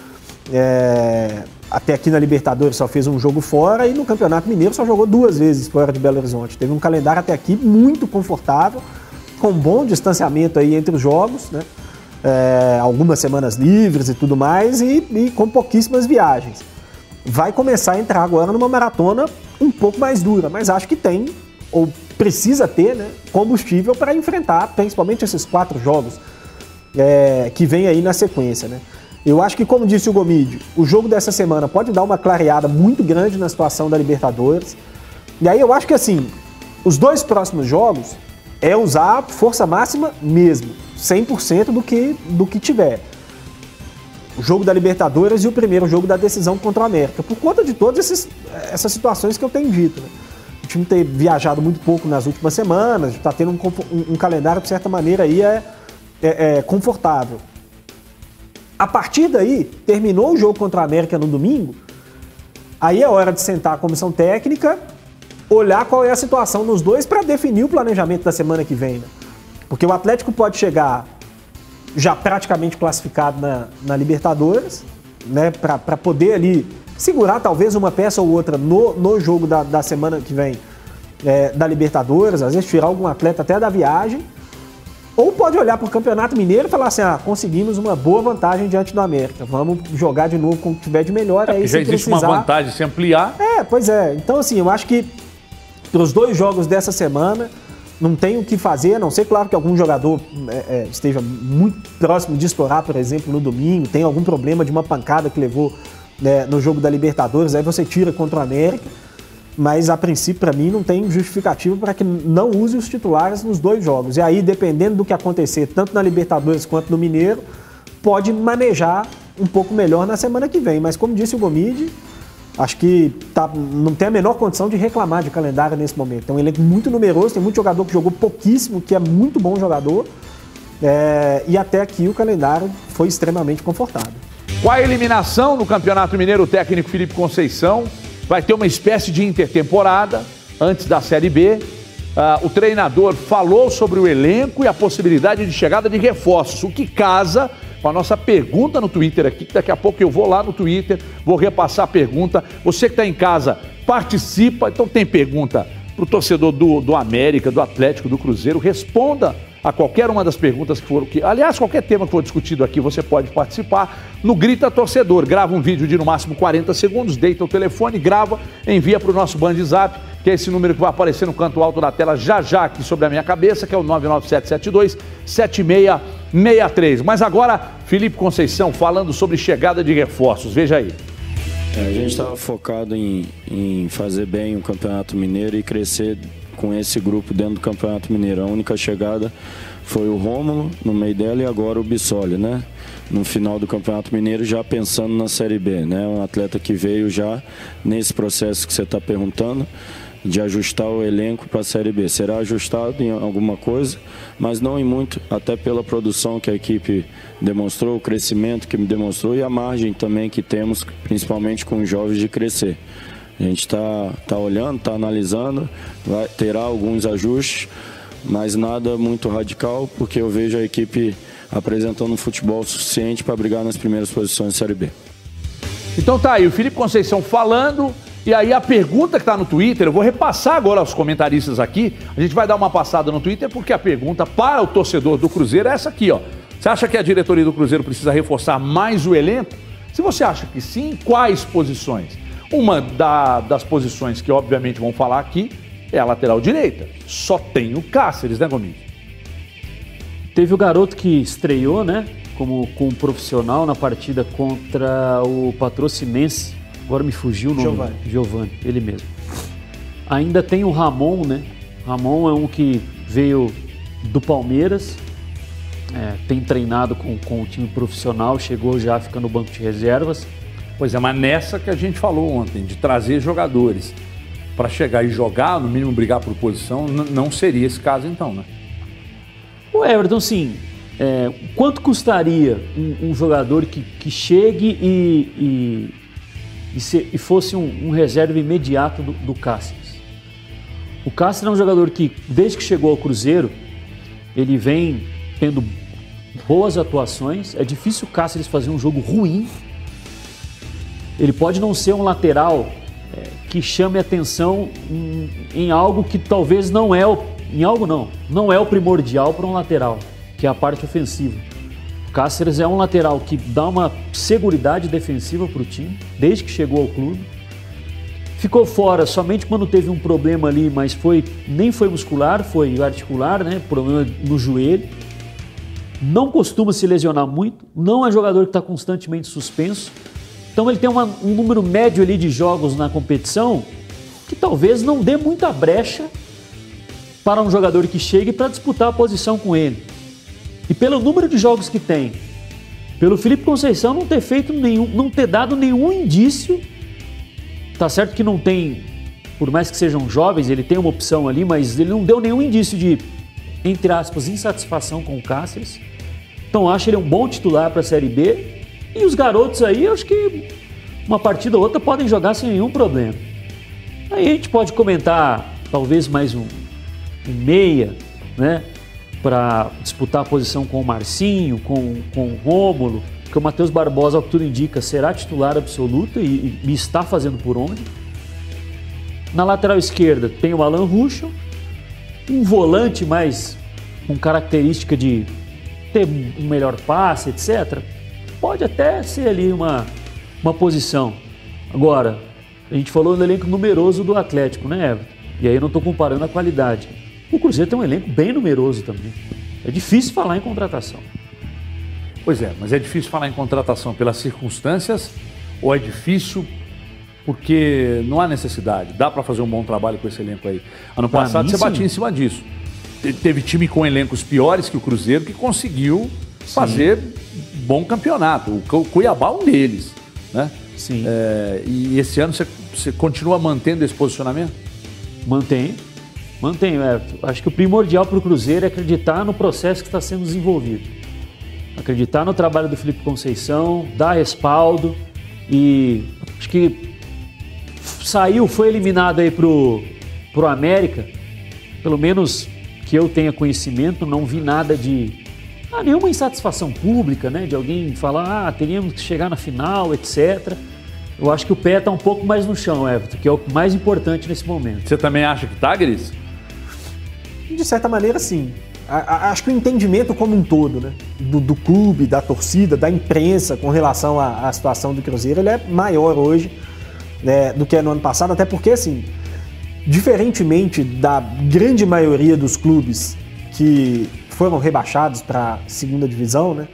É... Até aqui na Libertadores só fez um jogo fora e no Campeonato Mineiro só jogou duas vezes fora de Belo Horizonte. Teve um calendário até aqui muito confortável, com bom distanciamento aí entre os jogos, né? É... algumas semanas livres e tudo mais, e, e com pouquíssimas viagens. Vai começar a entrar agora numa maratona um pouco mais dura, mas acho que tem ou precisa ter né, combustível para enfrentar principalmente esses quatro jogos é, que vem aí na sequência. Né? Eu acho que, como disse o Gomide, o jogo dessa semana pode dar uma clareada muito grande na situação da Libertadores. E aí eu acho que assim, os dois próximos jogos é usar força máxima mesmo, 100% do que, do que tiver. O jogo da Libertadores e o primeiro jogo da decisão contra o América, por conta de todas esses, essas situações que eu tenho dito. Né? time ter viajado muito pouco nas últimas semanas, está tendo um, um, um, calendário, de certa maneira, aí é, é, é, confortável. A partir daí, terminou o jogo contra a América no domingo, aí é hora de sentar a comissão técnica, olhar qual é a situação nos dois para definir o planejamento da semana que vem. Né? Porque o Atlético pode chegar já praticamente classificado na, na Libertadores, né, para poder ali segurar talvez uma peça ou outra no, no jogo da, da semana que vem é, da Libertadores, às vezes tirar algum atleta até da viagem, ou pode olhar para o Campeonato Mineiro e falar assim: ah, conseguimos uma boa vantagem diante do América, vamos jogar de novo com o que tiver de melhor. É, aí, já existe precisar... uma vantagem se ampliar. É, pois é. Então, assim, eu acho que para os dois jogos dessa semana, não tem o que fazer, a não ser, claro, que algum jogador é, é, esteja muito próximo de estourar, por exemplo, no domingo, tem algum problema de uma pancada que levou né, no jogo da Libertadores, aí você tira contra o América. Mas a princípio, para mim, não tem justificativa para que não use os titulares nos dois jogos. E aí, dependendo do que acontecer, tanto na Libertadores quanto no Mineiro, pode manejar um pouco melhor na semana que vem. Mas como disse o Gomide, acho que tá, não tem a menor condição de reclamar de calendário nesse momento. É um elenco muito numeroso, tem muito jogador que jogou pouquíssimo, que é muito bom jogador. É, e até aqui o calendário foi extremamente confortável. Com a eliminação no Campeonato Mineiro, o técnico Felipe Conceição vai ter uma espécie de intertemporada antes da Série B. Uh, o treinador falou sobre o elenco e a possibilidade de chegada de reforços, o que casa com a nossa pergunta no Twitter aqui, que daqui a pouco eu vou lá no Twitter, vou repassar a pergunta. Você que está em casa, participa. Então tem pergunta para o torcedor do, do América, do Atlético, do Cruzeiro, responda a qualquer uma das perguntas que foram que, aliás, qualquer tema que for discutido aqui, você pode participar no Grita Torcedor. Grava um vídeo de no máximo 40 segundos, deita o telefone, grava, envia para o nosso Band Zap, que é esse número que vai aparecer no canto alto da tela já já aqui sobre a minha cabeça, que é o 99772 7663. Mas agora, Felipe Conceição falando sobre chegada de reforços. Veja aí. É, a gente estava focado em, em fazer bem o Campeonato Mineiro e crescer com esse grupo dentro do Campeonato Mineiro. A única chegada foi o Rômulo no meio dela e agora o Bissoli, né? No final do Campeonato Mineiro, já pensando na Série B, né? Um atleta que veio já nesse processo que você está perguntando de ajustar o elenco para a Série B. Será ajustado em alguma coisa, mas não em muito, até pela produção que a equipe demonstrou, o crescimento que me demonstrou e a margem também que temos, principalmente com os jovens, de crescer. A gente está tá olhando, está analisando, vai, terá alguns ajustes, mas nada muito radical, porque eu vejo a equipe apresentando um futebol suficiente para brigar nas primeiras posições da Série B. Então tá aí, o Felipe Conceição falando, e aí a pergunta que está no Twitter, eu vou repassar agora aos comentaristas aqui, a gente vai dar uma passada no Twitter, porque a pergunta para o torcedor do Cruzeiro é essa aqui, ó. Você acha que a diretoria do Cruzeiro precisa reforçar mais o elenco? Se você acha que sim, quais posições? Uma da, das posições que obviamente vão falar aqui é a lateral direita. Só tem o Cáceres, né, Gomes? Teve o garoto que estreou, né? Como, como profissional na partida contra o Patrocinense. Agora me fugiu o nome. Giovanni. Giovanni, ele mesmo. Ainda tem o Ramon, né? Ramon é um que veio do Palmeiras, é, tem treinado com, com o time profissional, chegou já ficando no banco de reservas. Pois é, mas nessa que a gente falou ontem, de trazer jogadores para chegar e jogar, no mínimo brigar por posição, não seria esse caso então, né? O Everton, sim. É, quanto custaria um, um, jogador que, que chegue e, e, e, se, e fosse um, um, reserva imediato do, do Cáceres? O Cáceres é um jogador que, desde que chegou ao Cruzeiro, ele vem tendo boas atuações. É difícil o Cáceres fazer um jogo ruim ele pode não ser um lateral é, que chame atenção em, em, algo que talvez não é o, em algo não, não é o primordial para um lateral, que é a parte ofensiva. Cáceres é um lateral que dá uma segurança defensiva para o time, desde que chegou ao clube. Ficou fora somente quando teve um problema ali, mas foi nem foi muscular, foi articular, né? Problema no joelho. Não costuma se lesionar muito, não é jogador que está constantemente suspenso. Então ele tem uma, um número médio ali de jogos na competição que talvez não dê muita brecha para um jogador que chegue para disputar a posição com ele. E pelo número de jogos que tem, pelo Felipe Conceição não ter feito nenhum, não ter dado nenhum indício, tá certo que não tem, por mais que sejam jovens, ele tem uma opção ali, mas ele não deu nenhum indício de, entre aspas, insatisfação com o Cáceres. Então acho ele um bom titular para a Série B e os garotos aí, eu acho que uma partida ou outra podem jogar sem nenhum problema. Aí a gente pode comentar talvez mais um, um meia, né? Para disputar a posição com o Marcinho, com, com o Rômulo, porque o Matheus Barbosa, ao que tudo indica, será titular absoluto e, e está fazendo por onde. Na lateral esquerda tem o Alan Ruschel, um volante mais com característica de ter um melhor passe, etc pode até ser ali uma, uma posição. Agora, a gente falou no elenco numeroso do Atlético, né, Everton? E aí eu não estou comparando a qualidade. o Cruzeiro tem um elenco bem numeroso também. É difícil falar em contratação. Pois é, mas é difícil falar em contratação pelas circunstâncias ou é difícil porque não há necessidade? Dá para fazer um bom trabalho com esse elenco aí. Ano Pra passado mim, você sim. batia em cima disso. Te- Teve time com elencos piores que o Cruzeiro que conseguiu fazer bom campeonato. O Cu- Cuiabá um deles, né? Sim. É, e esse ano você, você continua mantendo esse posicionamento? Mantém. Mantenho, Everton. Acho que o primordial para o Cruzeiro é acreditar no processo que está sendo desenvolvido. Acreditar no trabalho do Felipe Conceição, dar respaldo e acho que saiu, foi eliminado aí pro, pro América, pelo menos que eu tenha conhecimento, não vi nada de ah, nenhuma insatisfação pública, né? De alguém falar, ah, teríamos que chegar na final, etc. Eu acho que o pé está um pouco mais no chão, Everton, que é o mais importante nesse momento. Você também acha que tá, Gris? De certa maneira, sim. A- a- acho que o entendimento como um todo, né? Do, do clube, da torcida, da imprensa com relação à, à situação do Cruzeiro, ele é maior hoje né, do que é no ano passado, até porque, assim, diferentemente da grande maioria dos clubes que foram rebaixados para segunda divisão, né?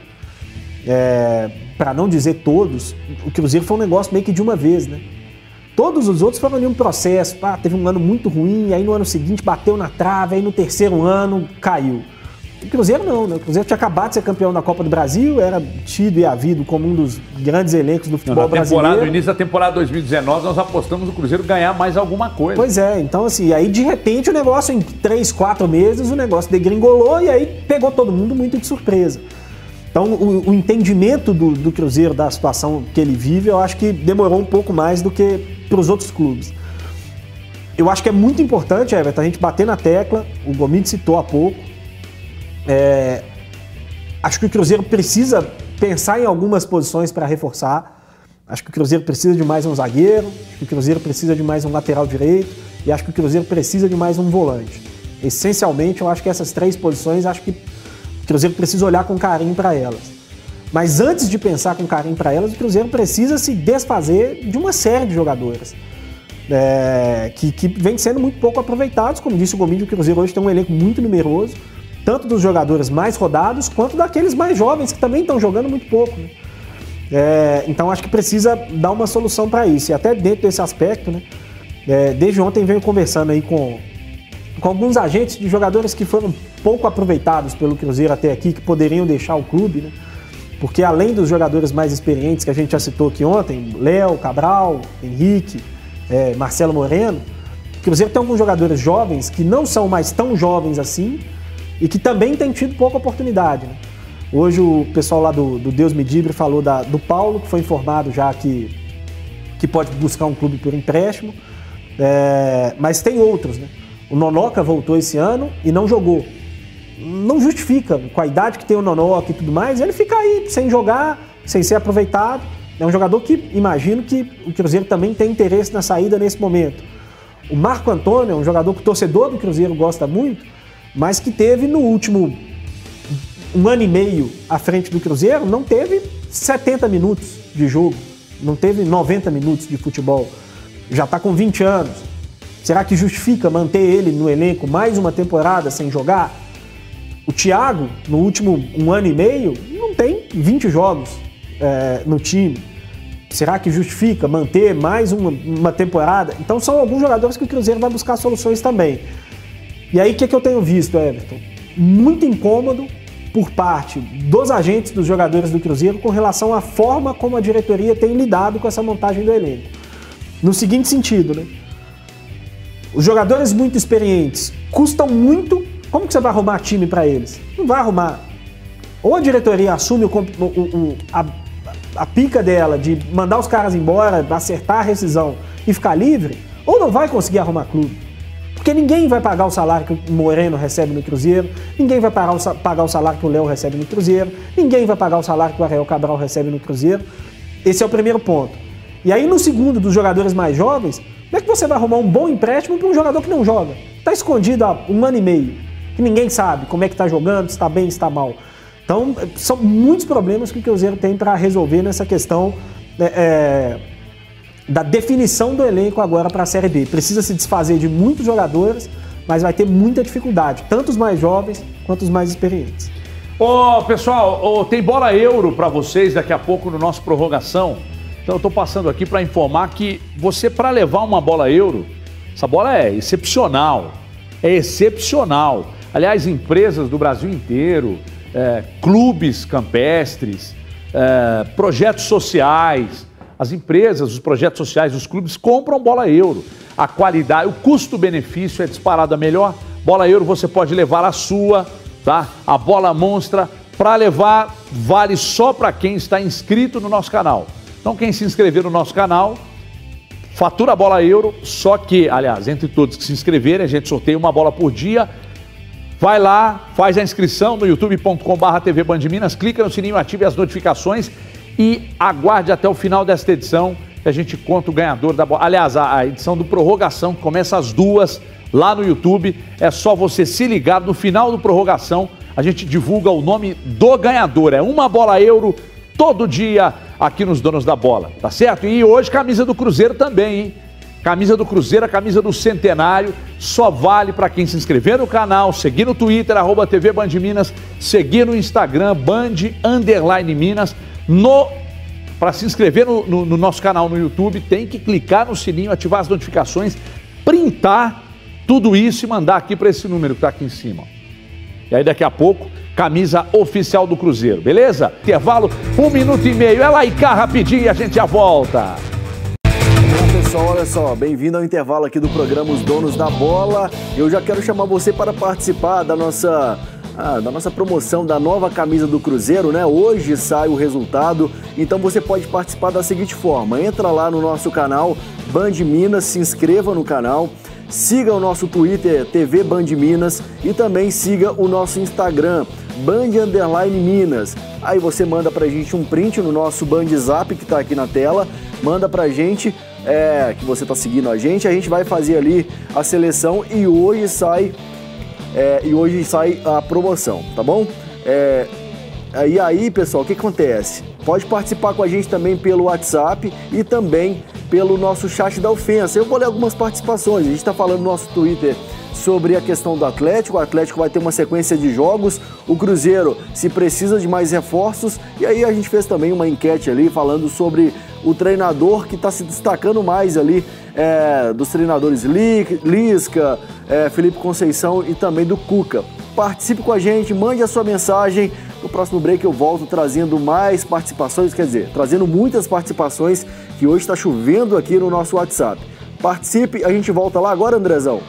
para não dizer todos, o Cruzeiro foi um negócio meio que de uma vez, né? Todos os outros foram ali um processo. Ah, teve um ano muito ruim, aí no ano seguinte bateu na trave, aí no terceiro ano caiu. O Cruzeiro não, né? O Cruzeiro tinha acabado de ser campeão da Copa do Brasil, era tido e havido como um dos grandes elencos do futebol na brasileiro. no início da temporada 2019, nós apostamos no Cruzeiro ganhar mais alguma coisa. Pois é, então assim, aí de repente o negócio em três, quatro meses, o negócio degringolou e aí pegou todo mundo muito de surpresa. Então o, o entendimento do, do Cruzeiro, da situação que ele vive, eu acho que demorou um pouco mais do que para os outros clubes. Eu acho que é muito importante, Everton, a gente bater na tecla, o Gomide citou há pouco. É, acho que o Cruzeiro precisa pensar em algumas posições para reforçar. Acho que o Cruzeiro precisa de mais um zagueiro, acho que o Cruzeiro precisa de mais um lateral direito e acho que o Cruzeiro precisa de mais um volante. Essencialmente, eu acho que essas três posições, acho que o Cruzeiro precisa olhar com carinho para elas. Mas antes de pensar com carinho para elas, o Cruzeiro precisa se desfazer de uma série de jogadores é, que, que vem sendo muito pouco aproveitados. Como disse o Gomide, o Cruzeiro hoje tem um elenco muito numeroso, tanto dos jogadores mais rodados quanto daqueles mais jovens que também estão jogando muito pouco. né? É, então acho que precisa dar uma solução para isso. E até dentro desse aspecto, né? é, desde ontem venho conversando aí com, com alguns agentes de jogadores que foram pouco aproveitados pelo Cruzeiro até aqui, que poderiam deixar o clube, né? Porque além dos jogadores mais experientes que a gente já citou aqui ontem, Léo, Cabral, Henrique, é, Marcelo Moreno, o Cruzeiro tem alguns jogadores jovens que não são mais tão jovens assim e que também têm tido pouca oportunidade. né? Hoje o pessoal lá do, do Deus Medibre falou da- do Paulo, que foi informado já que, que pode buscar um clube por empréstimo, É, mas tem outros. Né? O Nonoca voltou esse ano e não jogou não justifica, com a idade que tem o Nonoca e tudo mais, ele fica aí sem jogar, sem ser aproveitado. É um jogador que imagino que o Cruzeiro também tem interesse na saída nesse momento. O Marco Antônio é um jogador que o torcedor do Cruzeiro gosta muito, mas que teve no último um ano e meio à frente do Cruzeiro, não teve 70 minutos de jogo, não teve 90 minutos de futebol. Já está com 20 anos. Será que justifica manter ele no elenco mais uma temporada sem jogar? O Thiago, no último um ano e meio, não tem 20 jogos é, no time. Será que justifica manter mais uma, uma temporada? Então são alguns jogadores que o Cruzeiro vai buscar soluções também. E aí o que, que eu tenho visto, Everton? Muito incômodo por parte dos agentes dos jogadores do Cruzeiro com relação à forma como a diretoria tem lidado com essa montagem do elenco. No seguinte sentido, né? Os jogadores muito experientes custam muito. Como que você vai arrumar time para eles? Não vai arrumar. Ou a diretoria assume o, o- o- a, a pica dela de mandar os caras embora, acertar a rescisão e ficar livre, ou não vai conseguir arrumar clube. Porque ninguém vai pagar o salário que o Moreno recebe no Cruzeiro, ninguém vai pagar o, salário que o Léo recebe no Cruzeiro, ninguém vai pagar o salário que o Ariel Cabral recebe no Cruzeiro. Esse é o primeiro ponto. E aí, no segundo, dos jogadores mais jovens, como é que você vai arrumar um bom empréstimo para um jogador que não joga? Está escondido há um ano e meio, que ninguém sabe como é que está jogando, se está bem, se está mal. Então, são muitos problemas que o Cruzeiro tem para resolver nessa questão né, é, da definição do elenco agora para a Série B. Precisa se desfazer de muitos jogadores, mas vai ter muita dificuldade, tanto os mais jovens quanto os mais experientes. Ô, pessoal, ô, tem bola euro para vocês daqui a pouco no nosso prorrogação. Então eu tô passando aqui para informar que você para levar uma bola euro, essa bola é excepcional. É excepcional. Aliás, empresas do Brasil inteiro, é, clubes campestres, é, projetos sociais, as empresas, os projetos sociais, os clubes compram bola euro. A qualidade, o custo-benefício é disparado a melhor. Bola euro você pode levar a sua, tá? A bola monstra para levar vale só para quem está inscrito no nosso canal. Então quem se inscrever no nosso canal fatura a bola euro, só que, aliás, entre todos que se inscreverem, a gente sorteia uma bola por dia. Vai lá, faz a inscrição no youtube.com.br TV Band Minas, clica no sininho, ative as notificações e aguarde até o final desta edição que a gente conta o ganhador da bola. Aliás, a, edição do prorrogação que começa às duas lá no YouTube. É só você se ligar no final do prorrogação. A gente divulga o nome do ganhador. É uma bola euro todo dia aqui nos Donos da Bola, tá certo? E hoje camisa do Cruzeiro também, hein? Camisa do Cruzeiro, a camisa do Centenário, só vale para quem se inscrever no canal, seguir no Twitter, arroba TV Band Minas, seguir no Instagram, Band Underline Minas. No, para se inscrever no, no, no nosso canal no YouTube, tem que clicar no sininho, ativar as notificações, printar tudo isso e mandar aqui para esse número que está aqui em cima. E aí daqui a pouco camisa oficial do Cruzeiro, beleza? Intervalo, um minuto e meio. É lá e cá rapidinho e a gente já volta. Olá pessoal, olha só, bem-vindo ao intervalo aqui do programa Os Donos da Bola. Eu já quero chamar você para participar da nossa ah, da nossa promoção da nova camisa do Cruzeiro, né? Hoje sai o resultado, então você pode participar da seguinte forma: entra lá no nosso canal Band Minas, se inscreva no canal, siga o nosso Twitter TV Band Minas e também siga o nosso Instagram Band Underline Minas. Aí você manda pra gente um print no nosso Band Zap que tá aqui na tela, manda pra gente é, que você tá seguindo a gente, a gente vai fazer ali a seleção e hoje sai é, e hoje sai a promoção, tá bom? É, e aí, pessoal, o que acontece? Pode participar com a gente também pelo WhatsApp e também pelo nosso chat da ofensa. Eu vou ler algumas participações. A gente está falando no nosso Twitter sobre a questão do Atlético. O Atlético vai ter uma sequência de jogos. O Cruzeiro se precisa de mais reforços. E aí a gente fez também uma enquete ali falando sobre o treinador que está se destacando mais ali é, dos treinadores Lisca, é, Felipe Conceição e também do Cuca. Participe com a gente, mande a sua mensagem. No próximo break eu volto trazendo mais participações, quer dizer, trazendo muitas participações que hoje está chovendo aqui no nosso WhatsApp. Participe, a gente volta lá agora, Andrezão.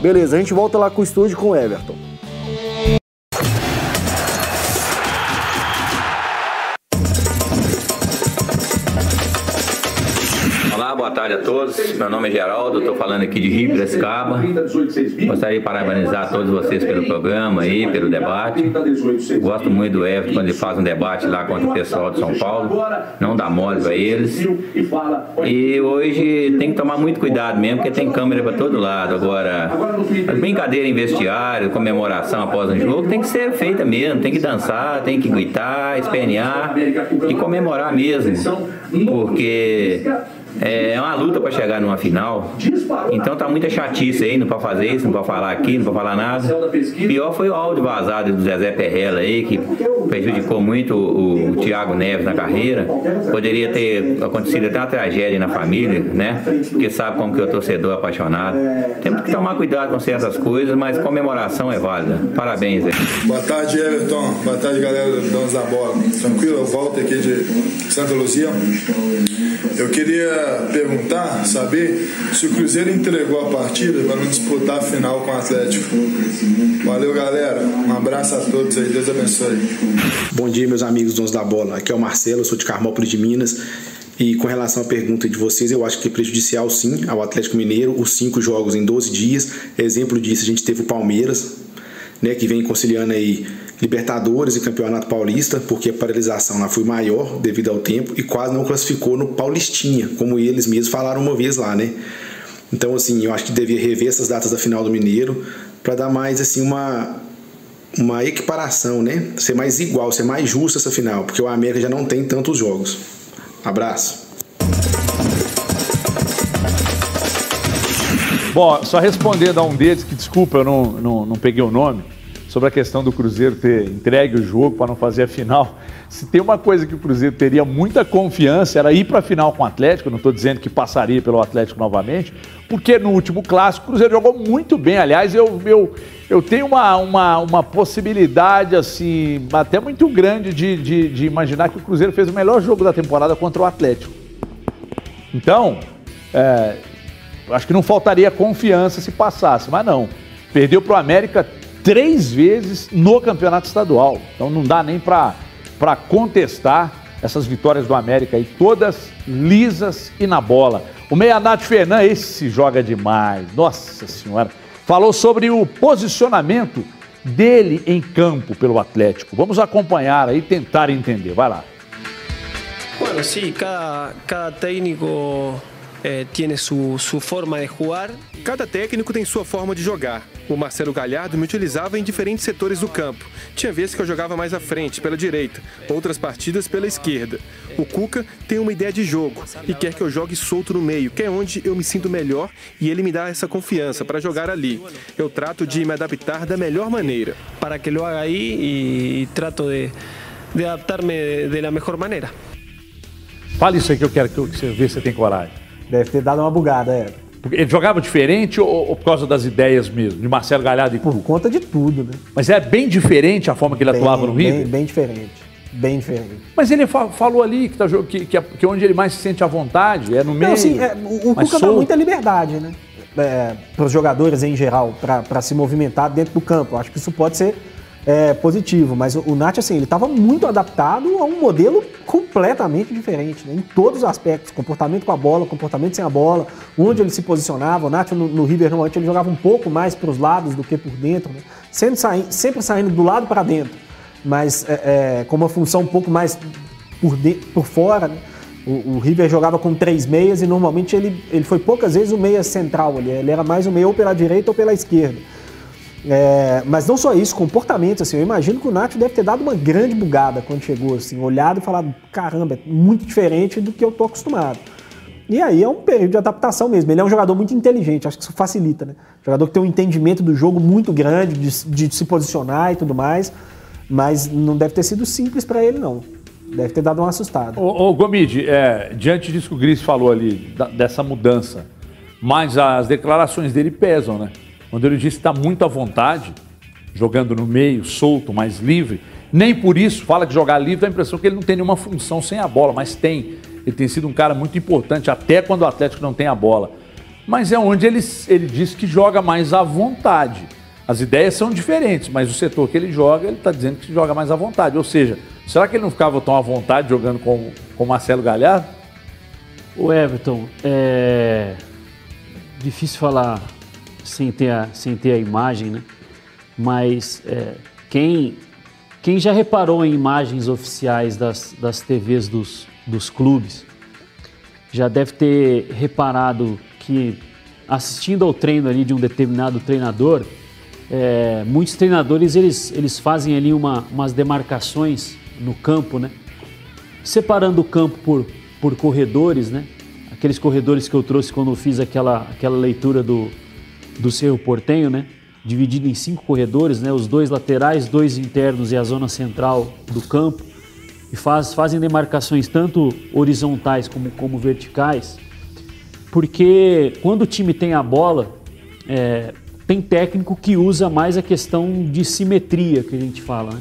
Beleza, a gente volta lá com o estúdio com o Everton. Tarde a todos. Meu nome é Geraldo, estou falando aqui de Rio Piracicaba. Gostaria de parabenizar todos vocês pelo programa aí, pelo debate. Gosto muito do Everton quando ele faz um debate lá contra o pessoal de São Paulo. Não dá mole para eles. E hoje tem que tomar muito cuidado mesmo, porque tem câmera para todo lado. Agora, as brincadeiras em vestiário, comemoração após um jogo, tem que ser feita mesmo. Tem que dançar, tem que gritar, espernear e comemorar mesmo. Porque é uma luta para chegar numa final. Então tá muita chatice aí, não pode fazer isso, não pode falar aqui, não pode falar nada. Pior foi o áudio vazado do Zezé Perrella aí, que prejudicou muito o, o Thiago Neves na carreira. Poderia ter acontecido até uma tragédia na família, né? Porque sabe como que é o torcedor apaixonado. Temos que tomar cuidado com certas coisas, mas comemoração é válida. Parabéns, Zé. Boa tarde, Everton. Boa tarde, galera do Donos da Bola. Tranquilo? Eu volto aqui de Santa Luzia. Eu queria perguntar, saber se o Cruzeiro entregou a partida para não disputar a final com o Atlético. Valeu, galera. Um abraço a todos aí. Deus abençoe. Bom dia, meus amigos donos da bola. Aqui é o Marcelo, sou de Carmópolis de Minas. E com relação à pergunta de vocês, eu acho que é prejudicial sim ao Atlético Mineiro, os cinco jogos em 12 dias. Exemplo disso, a gente teve o Palmeiras, né, que vem conciliando aí Libertadores e Campeonato Paulista, porque a paralisação lá foi maior devido ao tempo e quase não classificou no Paulistinha, como eles mesmos falaram uma vez lá, né? Então, assim, eu acho que devia rever essas datas da final do Mineiro para dar mais, assim, uma, uma equiparação, né? Ser mais igual, ser mais justo essa final, porque o América já não tem tantos jogos. Abraço. Bom, só respondendo a um deles, que desculpa, eu não, não, não peguei o nome, sobre a questão do Cruzeiro ter entregue o jogo para não fazer a final. Se tem uma coisa que o Cruzeiro teria muita confiança, era ir para a final com o Atlético, não estou dizendo que passaria pelo Atlético novamente, porque no último clássico o Cruzeiro jogou muito bem. Aliás, eu, eu, eu tenho uma, uma, uma possibilidade, assim, até muito grande de, de, de imaginar que o Cruzeiro fez o melhor jogo da temporada contra o Atlético. Então, é, acho que não faltaria confiança se passasse, mas não. Perdeu para o América três vezes no campeonato estadual. Então não dá nem para contestar essas vitórias do América aí, todas lisas e na bola. O meia Nath Fernandes, esse joga demais, nossa senhora. Falou sobre o posicionamento dele em campo pelo Atlético. Vamos acompanhar aí, tentar entender. Vai lá. Bueno, sí, cada, cada técnico eh, tiene su, su forma de jugar. Cada técnico tem sua forma de jogar. O Marcelo Galhardo me utilizava em diferentes setores do campo. Tinha vezes que eu jogava mais à frente, pela direita, outras partidas pela esquerda. O Cuca tem uma ideia de jogo e quer que eu jogue solto no meio, que é onde eu me sinto melhor e ele me dá essa confiança para jogar ali. Eu trato de me adaptar da melhor maneira. Para que lo haga ahí y trato de, de adaptarme la mejor manera. Fale isso aí que eu quero que você veja se você tem coragem. Deve ter dado uma bugada, é. Porque Ele jogava diferente ou, ou por causa das ideias mesmo, de Marcelo Galhardo e Por conta de tudo, né? Mas é bem diferente a forma que ele Bem- atuava no River? Bem, bem diferente. Bem diferente. Mas ele fa- falou ali que, tá, que, que, que onde ele mais se sente à vontade é no meio. Não, assim, é, o, o Cuca dá muita liberdade, né? para os jogadores em geral, para se movimentar dentro do campo. Acho que isso pode ser é, positivo, mas o, o Nath, assim, ele estava muito adaptado a um modelo completamente diferente, né? em todos os aspectos, comportamento com a bola, comportamento sem a bola, onde ele se posicionava. O Nath no, no River, normalmente, ele jogava um pouco mais para os lados do que por dentro, né? sempre, sai, sempre saindo do lado para dentro, mas é, é, com uma função um pouco mais por, de, por fora, né? O, o River jogava com três meias e normalmente ele, ele foi poucas vezes o meia central ali. Ele era mais o meia ou pela direita ou pela esquerda. É, mas não só isso, comportamento, assim, eu imagino que o Nath deve ter dado uma grande bugada quando chegou, assim, olhado e falado, caramba, é muito diferente do que eu tô acostumado. E aí é um período de adaptação mesmo. Ele é um jogador muito inteligente, acho que isso facilita, né? Jogador que tem um entendimento do jogo muito grande, de, de se posicionar e tudo mais, mas não deve ter sido simples para ele, não. Deve ter dado uma assustada. Ô, ô Gomide, é, diante disso que o Gris falou ali, da- dessa mudança, mas as declarações dele pesam, né? Quando ele disse que está muito à vontade, jogando no meio, solto, mais livre, nem por isso fala que jogar livre dá a impressão que ele não tem nenhuma função sem a bola, mas tem. Ele tem sido um cara muito importante, até quando o Atlético não tem a bola. Mas é onde ele, ele diz que joga mais à vontade. As ideias são diferentes, mas o setor que ele joga, ele está dizendo que joga mais à vontade. Ou seja, será que ele não ficava tão à vontade jogando com com o Marcelo Galhardo? O Everton, é difícil falar sem ter a, sem ter a imagem, né? Mas é, quem, quem já reparou em imagens oficiais das, das TVs dos, dos clubes já deve ter reparado que assistindo ao treino ali de um determinado treinador, é, muitos treinadores eles, eles fazem ali uma, umas demarcações no campo, né? Separando o campo por, por corredores, né? Aqueles corredores que eu trouxe quando eu fiz aquela, aquela leitura do, do Cerro Portenho, né? Dividido em cinco corredores, né? Os dois laterais, dois internos e a zona central do campo. E faz, fazem demarcações tanto horizontais como, como verticais, porque quando o time tem a bola, é, tem técnico que usa mais a questão de simetria que a gente fala, né?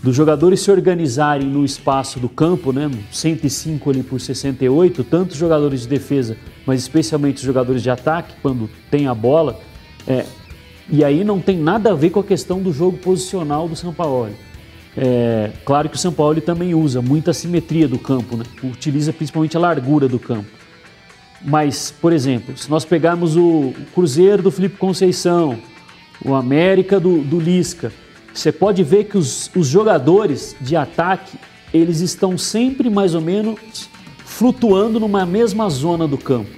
Dos jogadores se organizarem no espaço do campo, né? 105 ali por 68, tanto os jogadores de defesa, mas especialmente os jogadores de ataque, quando tem a bola. É, e aí não tem nada a ver com a questão do jogo posicional do São Paulo. É, claro que o São Paulo também usa muita simetria do campo, né? utiliza principalmente a largura do campo. Mas, por exemplo, se nós pegarmos o Cruzeiro do Felipe Conceição, o América do, do Lisca, você pode ver que os, os jogadores de ataque, eles estão sempre mais ou menos flutuando numa mesma zona do campo.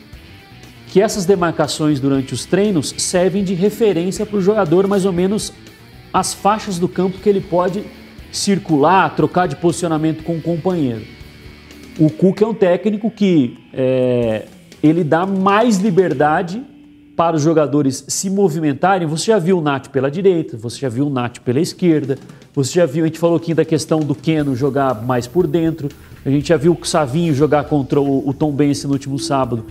Que essas demarcações durante os treinos servem de referência para o jogador mais ou menos as faixas do campo que ele pode circular, trocar de posicionamento com o companheiro. O Cuca é um técnico que é, ele dá mais liberdade para os jogadores se movimentarem, você já viu o Nath pela direita, você já viu o Nath pela esquerda, você já viu, a gente falou aqui da questão do Keno jogar mais por dentro, a gente já viu o Savinho jogar contra o, o Tom Bense no último sábado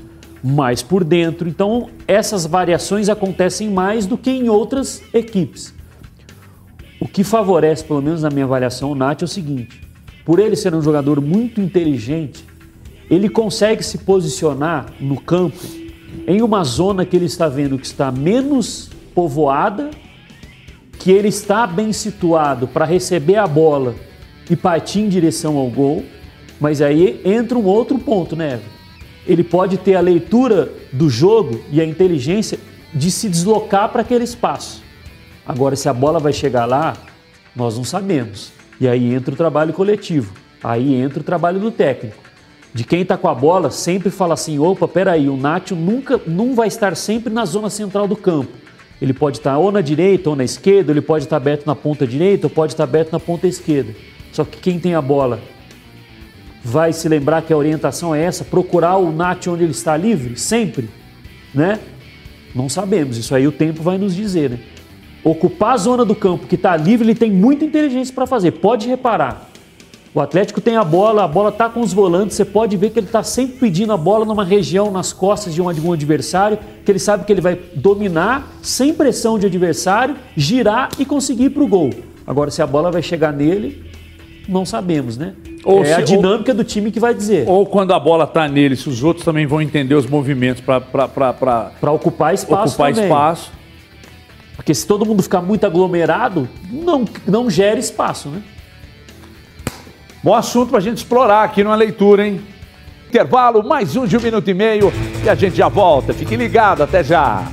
mais por dentro. Então, essas variações acontecem mais do que em outras equipes. O que favorece, pelo menos na minha avaliação, o Nath é o seguinte: por ele ser um jogador muito inteligente, ele consegue se posicionar no campo em uma zona que ele está vendo que está menos povoada, que ele está bem situado para receber a bola e partir em direção ao gol. Mas aí entra um outro ponto, né? Ele pode ter a leitura do jogo e a inteligência de se deslocar para aquele espaço. Agora, se a bola vai chegar lá, nós não sabemos. E aí entra o trabalho coletivo, aí entra o trabalho do técnico. De quem está com a bola, sempre fala assim: opa, peraí, o Nátio nunca não vai estar sempre na zona central do campo. Ele pode estar ou na direita ou na esquerda, ele pode estar aberto na ponta direita ou pode estar aberto na ponta esquerda. Só que quem tem a bola vai se lembrar que a orientação é essa, procurar o Nátio onde ele está livre, sempre, né? Não sabemos, isso aí o tempo vai nos dizer, né? ocupar a zona do campo que está livre, ele tem muita inteligência para fazer. Pode reparar. O Atlético tem a bola, a bola está com os volantes, você pode ver que ele está sempre pedindo a bola numa região nas costas de um, de um adversário, que ele sabe que ele vai dominar sem pressão de adversário, girar e conseguir ir para o gol. Agora, se a bola vai chegar nele, não sabemos, né? Ou é se, a dinâmica ou, do time que vai dizer. Ou quando a bola está nele, se os outros também vão entender os movimentos para ocupar espaço. Ocupar também. espaço. Porque se todo mundo ficar muito aglomerado, não, não gera espaço, né? Bom assunto para a gente explorar aqui numa leitura, hein? Intervalo, mais um de um minuto e meio e a gente já volta. Fique ligado, até já.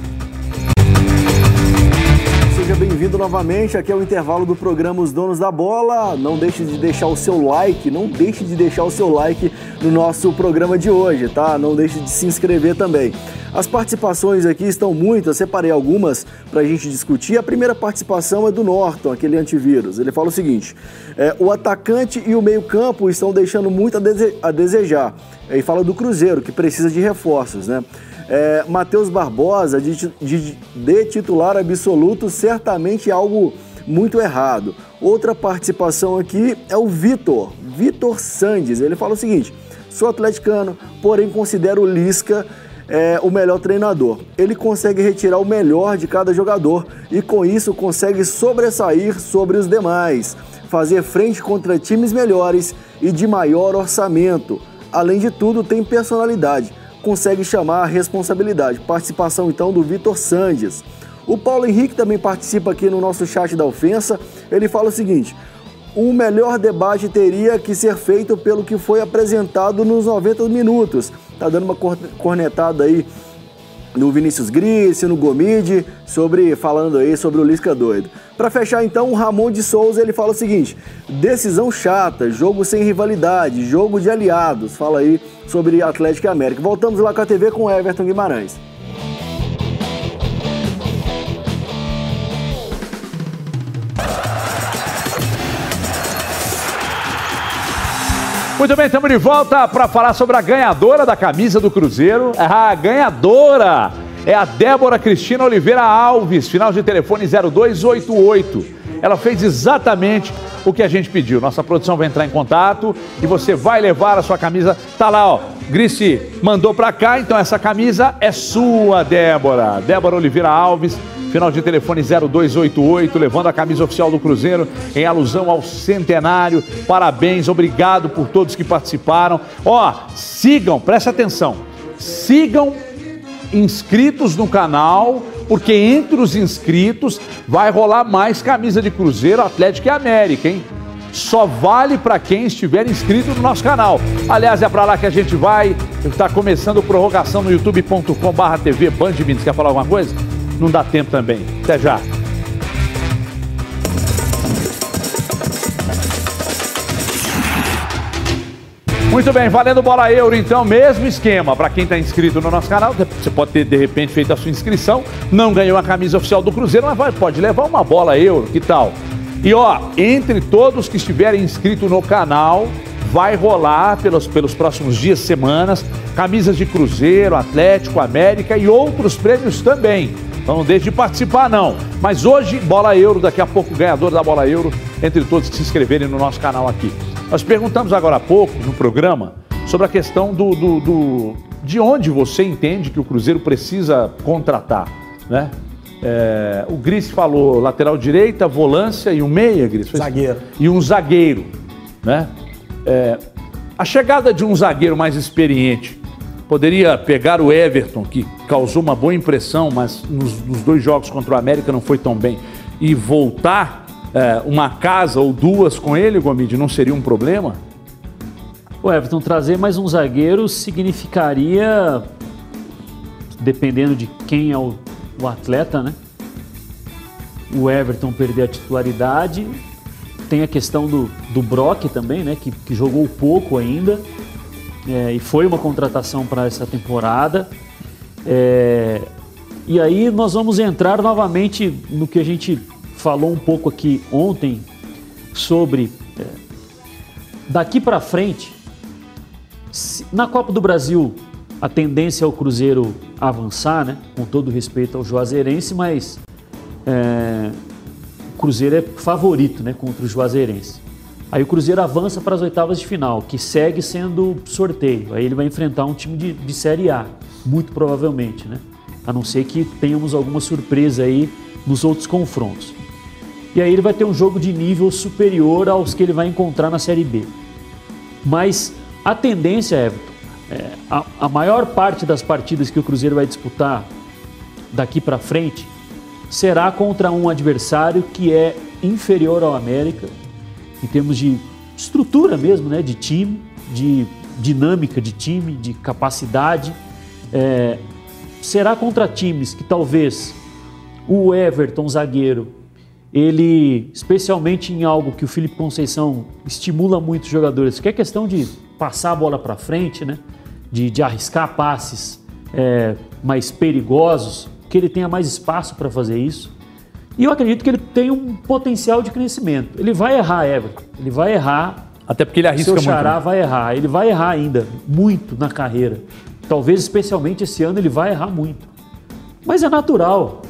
Bem-vindo novamente. Aqui é o intervalo do programa Os Donos da Bola. Não deixe de deixar o seu like, não deixe de deixar o seu like no nosso programa de hoje, tá? Não deixe de se inscrever também. As participações aqui estão muitas, separei algumas para a gente discutir. A primeira participação é do Norton, aquele antivírus. Ele fala o seguinte: é, o atacante e o meio-campo estão deixando muito a, dese a desejar. E fala do Cruzeiro, que precisa de reforços, né? É, Matheus Barbosa, de, de, de titular absoluto, certamente algo muito errado. Outra participação aqui é o Vitor, Vitor Sandes. Ele fala o seguinte: sou atleticano, porém considero o Lisca é, o melhor treinador. Ele consegue retirar o melhor de cada jogador e com isso consegue sobressair sobre os demais, fazer frente contra times melhores e de maior orçamento. Além de tudo, tem personalidade consegue chamar a responsabilidade. Participação então do Vitor Sandes. O Paulo Henrique também participa aqui no nosso chat da ofensa. Ele fala o seguinte: o melhor debate teria que ser feito pelo que foi apresentado nos 90 minutos. Tá dando uma cornetada aí no Vinícius Gris, no Gomide, sobre falando aí sobre o Lisca doido. Para fechar então, o Ramon de Souza ele fala o seguinte: decisão chata, jogo sem rivalidade, jogo de aliados. Fala aí sobre Atlético e América. Voltamos lá com a TV com Everton Guimarães. Muito bem, estamos de volta para falar sobre a ganhadora da camisa do Cruzeiro. A ganhadora é a Débora Cristina Oliveira Alves, final de telefone 0288. Ela fez exatamente o que a gente pediu. Nossa produção vai entrar em contato e você vai levar a sua camisa. Tá lá, ó. Grice mandou para cá, então essa camisa é sua, Débora. Débora Oliveira Alves final de telefone 0288, levando a camisa oficial do Cruzeiro em alusão ao centenário. Parabéns, obrigado por todos que participaram. Ó, sigam, presta atenção, sigam inscritos no canal, porque entre os inscritos vai rolar mais camisa de Cruzeiro, Atlético e América, hein? Só vale para quem estiver inscrito no nosso canal. Aliás, é para lá que a gente vai. Está começando prorrogação no youtube.com/tv Band Minas. Quer falar alguma coisa? Não dá tempo também. Até já. Muito bem, valendo bola euro, então, mesmo esquema. Para quem está inscrito no nosso canal, você pode ter de repente feito a sua inscrição, não ganhou a camisa oficial do Cruzeiro, mas vai, pode levar uma bola euro, que tal? E ó, entre todos que estiverem inscritos no canal, vai rolar pelos, pelos próximos dias, semanas, camisas de Cruzeiro, Atlético, América e outros prêmios também. Então não deixe de participar, não. Mas hoje, Bola Euro, daqui a pouco, ganhador da Bola Euro, entre todos que se inscreverem no nosso canal aqui. Nós perguntamos agora há pouco, no programa, sobre a questão do, do, do de onde você entende que o Cruzeiro precisa contratar, né? É, o Gris falou lateral direita, volância e um meia, Gris? Zagueiro. E um zagueiro, né? É, a chegada de um zagueiro mais experiente poderia pegar o Everton, que causou uma boa impressão, mas nos, nos dois jogos contra o América não foi tão bem, e voltar é, uma casa ou duas com ele, Gomide, não seria um problema? O Everton trazer mais um zagueiro significaria, dependendo de quem é o, o atleta, né? O Everton perder a titularidade. Tem a questão do, do Brock também, né? Que, que jogou pouco ainda. É, e foi uma contratação para essa temporada. É, e aí nós vamos entrar novamente no que a gente falou um pouco aqui ontem sobre é, daqui para frente na Copa do Brasil, a tendência é o Cruzeiro avançar, né? Com todo respeito ao Juazeirense, mas é, o Cruzeiro é favorito, né? Contra o Juazeirense. Aí o Cruzeiro avança para as oitavas de final, que segue sendo sorteio. Aí ele vai enfrentar um time de, de Série A, muito provavelmente, né? A não ser que tenhamos alguma surpresa aí nos outros confrontos. E aí ele vai ter um jogo de nível superior aos que ele vai encontrar na Série B. Mas a tendência, Everton, é, a, a maior parte das partidas que o Cruzeiro vai disputar daqui para frente será contra um adversário que é inferior ao América em termos de estrutura mesmo, né, de time, de dinâmica de time, de capacidade. É, será contra times que talvez o Everton, zagueiro, ele, especialmente em algo que o Felipe Conceição estimula muito os jogadores, que é questão de passar a bola para frente, né? de, de arriscar passes é, mais perigosos, que ele tenha mais espaço para fazer isso. E eu acredito que ele tem um potencial de crescimento. Ele vai errar, Everton. Ele vai errar. Até porque ele arrisca Seu Xará muito. Né? vai errar. Ele vai errar ainda muito na carreira. Talvez especialmente esse ano ele vai errar muito. Mas é natural.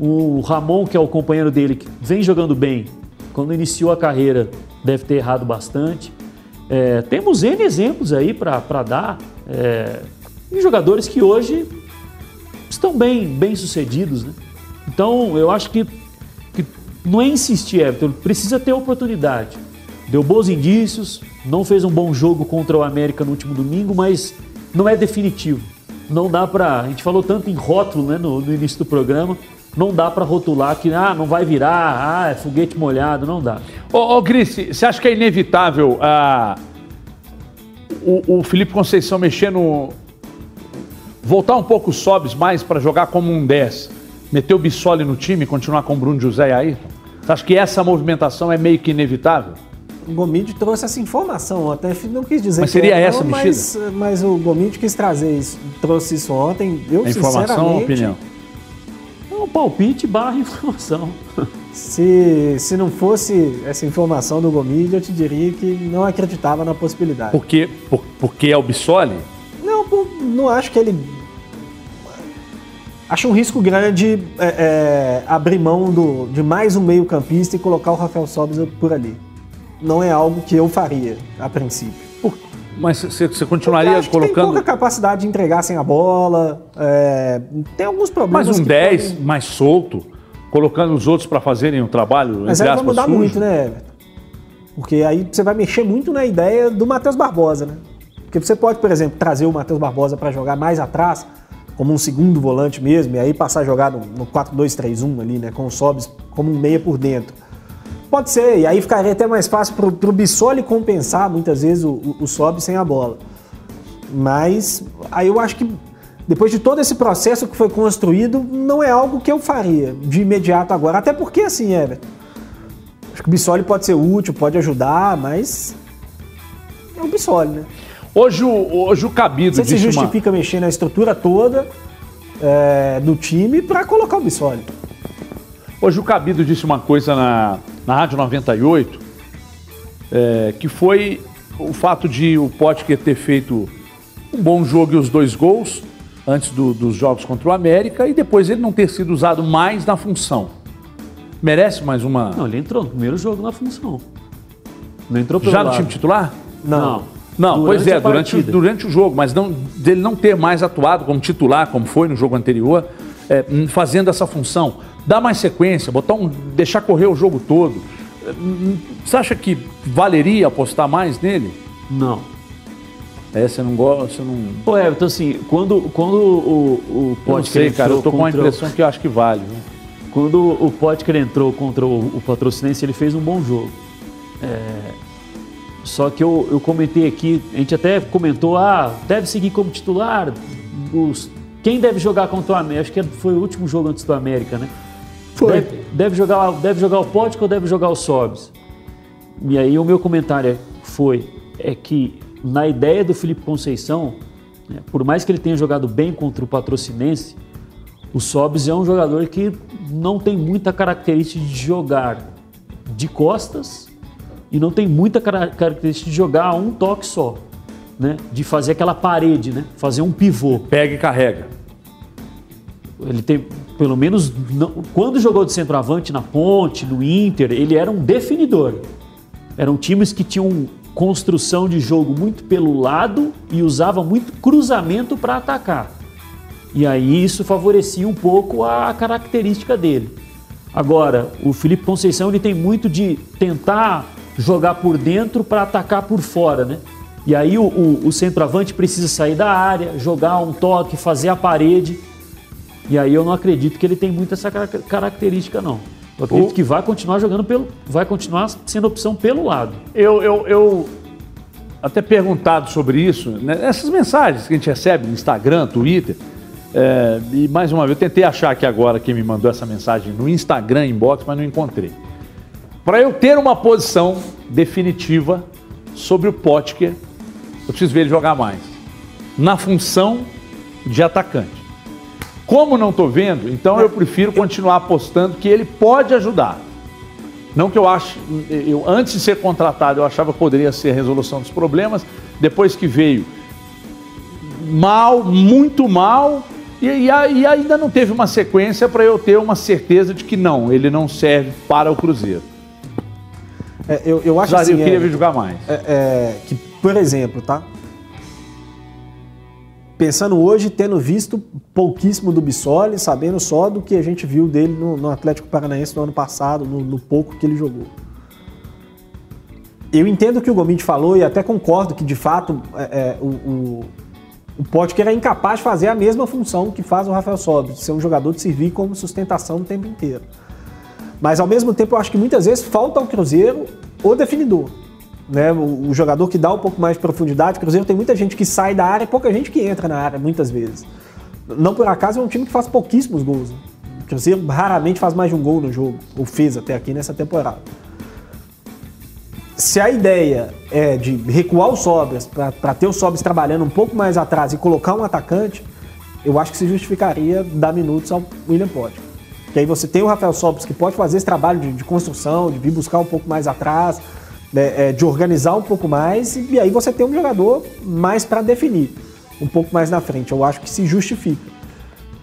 O Ramon, que é o companheiro dele, que vem jogando bem, quando iniciou a carreira, deve ter errado bastante. É, temos N exemplos aí para dar é, de jogadores que hoje estão bem, bem sucedidos. Né? Então, eu acho que, que não é insistir, Everton, precisa ter oportunidade. Deu bons indícios, não fez um bom jogo contra o América no último domingo, mas não é definitivo. Não dá para. A gente falou tanto em rótulo né, no, no início do programa não dá para rotular que ah, não vai virar, ah, é foguete molhado, não dá. Ô, ô Gris, você acha que é inevitável ah, o, o Felipe Conceição mexer no. voltar um pouco o Sobes mais para jogar como um 10, meter o Bissoli no time e continuar com o Bruno José e Ayrton? Você acha que essa movimentação é meio que inevitável? O Gomide trouxe essa informação, até não quis dizer mas seria que essa não, mexida? Mas, mas o Gomide quis trazer isso, trouxe isso ontem. Eu, a informação ou opinião? um palpite barra informação. Se, se não fosse essa informação do Gomide, eu te diria que não acreditava na possibilidade. Por quê? Por, porque é o Bissoli? Não, por, não acho que ele. Acho um risco grande é, é, abrir mão do, de mais um meio-campista e colocar o Rafael Sobis por ali. Não é algo que eu faria, a princípio. Mas você, você continuaria acho colocando. tem pouca capacidade de entregar sem a bola. É, tem alguns problemas. Mas um 10 podem... mais solto, colocando os outros para fazerem o um trabalho. Mas aí vai mudar sujo. muito, né, Everton? Porque aí você vai mexer muito na ideia do Matheus Barbosa, né? Porque você pode, por exemplo, trazer o Matheus Barbosa para jogar mais atrás, como um segundo volante mesmo, e aí passar a jogar no, no 4-2-3-1 ali, né? Com o Sobs como um meia por dentro. Pode ser, e aí ficaria até mais fácil para o Bissoli compensar muitas vezes o, o, o sobe sem a bola. Mas aí eu acho que depois de todo esse processo que foi construído, não é algo que eu faria de imediato agora. Até porque assim, Everton, acho que o Bissoli pode ser útil, pode ajudar, mas é o Bissoli, né? Hoje o, hoje o Cabido Você se justifica uma... mexer na estrutura toda é, do time para colocar o Bissoli. Hoje o Cabido disse uma coisa na, na Rádio 98, é, que foi o fato de o Potker ter feito um bom jogo e os dois gols antes do- dos jogos contra o América e depois ele não ter sido usado mais na função. Merece mais uma. Não, ele entrou no primeiro jogo na função. Não entrou pelo Já no lado. time titular? Não. Não, Durante pois é, durante, durante o jogo, mas não, dele não ter mais atuado como titular, como foi no jogo anterior, é, hum, fazendo essa função. Dá mais sequência, botar um, deixar correr o jogo todo. É, hum, Você acha que valeria apostar mais nele? Não. É, você não gosta, você não. Pô, Everton, assim, quando, quando o, o Eu não Potker sei, cara, eu entrou tô com a contra o- impressão que eu acho que vale. viu? Quando o Potker entrou contra o, o Patrocinense, ele fez um bom jogo. É, só que eu, eu comentei aqui, a gente até comentou, ah, deve seguir como titular. Os, quem deve jogar contra o América? Acho que foi o último jogo antes do América, né? Foi. Deve, deve jogar, deve jogar o Potker ou deve jogar o Sobs? E aí o meu comentário foi é que na ideia do Felipe Conceição, né, por mais que ele tenha jogado bem contra o Patrocinense, o Sobs é um jogador que não tem muita característica de jogar de costas e não tem muita cara- característica de jogar um toque só, né? De fazer aquela parede, né? Fazer um pivô. Pega e carrega. Ele tem, pelo menos, não- quando jogou de centroavante na Ponte, no Inter, ele era um definidor. Eram times que tinham construção de jogo muito pelo lado e usava muito cruzamento para atacar. E aí isso favorecia um pouco a característica dele. Agora, o Felipe Conceição ele tem muito de tentar jogar por dentro para atacar por fora, né? E aí o, o- o centroavante precisa sair da área, jogar um toque, fazer a parede. E aí eu não acredito que ele tem muito essa cara- característica, não. Eu acredito O- que vai continuar jogando pelo. vai continuar sendo opção pelo lado. Eu, eu, eu até perguntado sobre isso, né, essas mensagens que a gente recebe no Instagram, Twitter, é, e mais uma vez, eu tentei achar aqui agora quem me mandou essa mensagem no Instagram, inbox, mas não encontrei. Para eu ter uma posição definitiva sobre o Potker, eu preciso ver ele jogar mais. Na função de atacante. Como não estou vendo, então eu prefiro continuar apostando que ele pode ajudar. Não que eu ache, eu antes de ser contratado eu achava que poderia ser a resolução dos problemas, depois que veio mal, muito mal, e, e e ainda não teve uma sequência para eu ter uma certeza de que não, ele não serve para o Cruzeiro. É, eu, eu acho Precisaria- assim. queria é, jogar mais. é, é, que, por exemplo, tá? Pensando hoje, tendo visto pouquíssimo do Bissoli, sabendo só do que a gente viu dele no, no Atlético Paranaense no ano passado, no, no pouco que ele jogou. Eu entendo o que o Gomide falou e até concordo que, de fato, é, é, o, o, o Potker é incapaz de fazer a mesma função que faz o Rafael Sobres, ser um jogador de servir como sustentação o tempo inteiro. Mas ao mesmo tempo eu acho que muitas vezes falta ao Cruzeiro o definidor. Né? O, o jogador que dá um pouco mais de profundidade. O Cruzeiro tem muita gente que sai da área e pouca gente que entra na área, muitas vezes. Não por acaso é um time que faz pouquíssimos gols. O Cruzeiro raramente faz mais de um gol no jogo, ou fez até aqui nessa temporada. Se a ideia é de recuar o Sobras para ter o Sobras trabalhando um pouco mais atrás e colocar um atacante, eu acho que se justificaria dar minutos ao William Potker. Que aí você tem o Rafael Sobres que pode fazer esse trabalho de, de construção, de vir buscar um pouco mais atrás, né, é, de organizar um pouco mais, e, aí você tem um jogador mais para definir, um pouco mais na frente. Eu acho que se justifica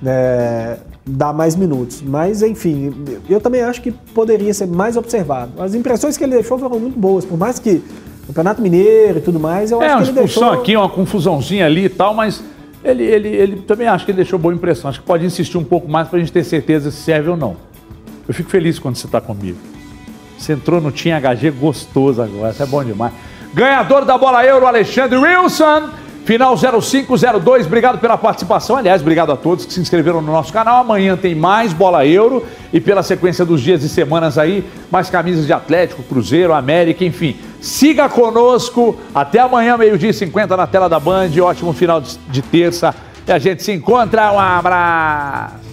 né, dar mais minutos. Mas, enfim, eu também acho que poderia ser mais observado. As impressões que ele deixou foram muito boas, por mais que Campeonato Mineiro e tudo mais, eu É, acho uma que ele deixou... aqui, uma confusãozinha ali e tal, mas ele, ele, ele também acho que ele deixou boa impressão. Acho que pode insistir um pouco mais para a gente ter certeza se serve ou não. Eu fico feliz quando você está comigo. Você entrou no Team HG gostoso agora, isso é bom demais. Ganhador da bola euro, Alexandre Wilson. Final 0502, obrigado pela participação. Aliás, obrigado a todos que se inscreveram no nosso canal. Amanhã tem mais bola euro e pela sequência dos dias e semanas aí, mais camisas de Atlético, Cruzeiro, América, enfim. Siga conosco. Até amanhã, meio-dia e 50 na tela da Band. Ótimo final de terça. E a gente se encontra. Um abraço.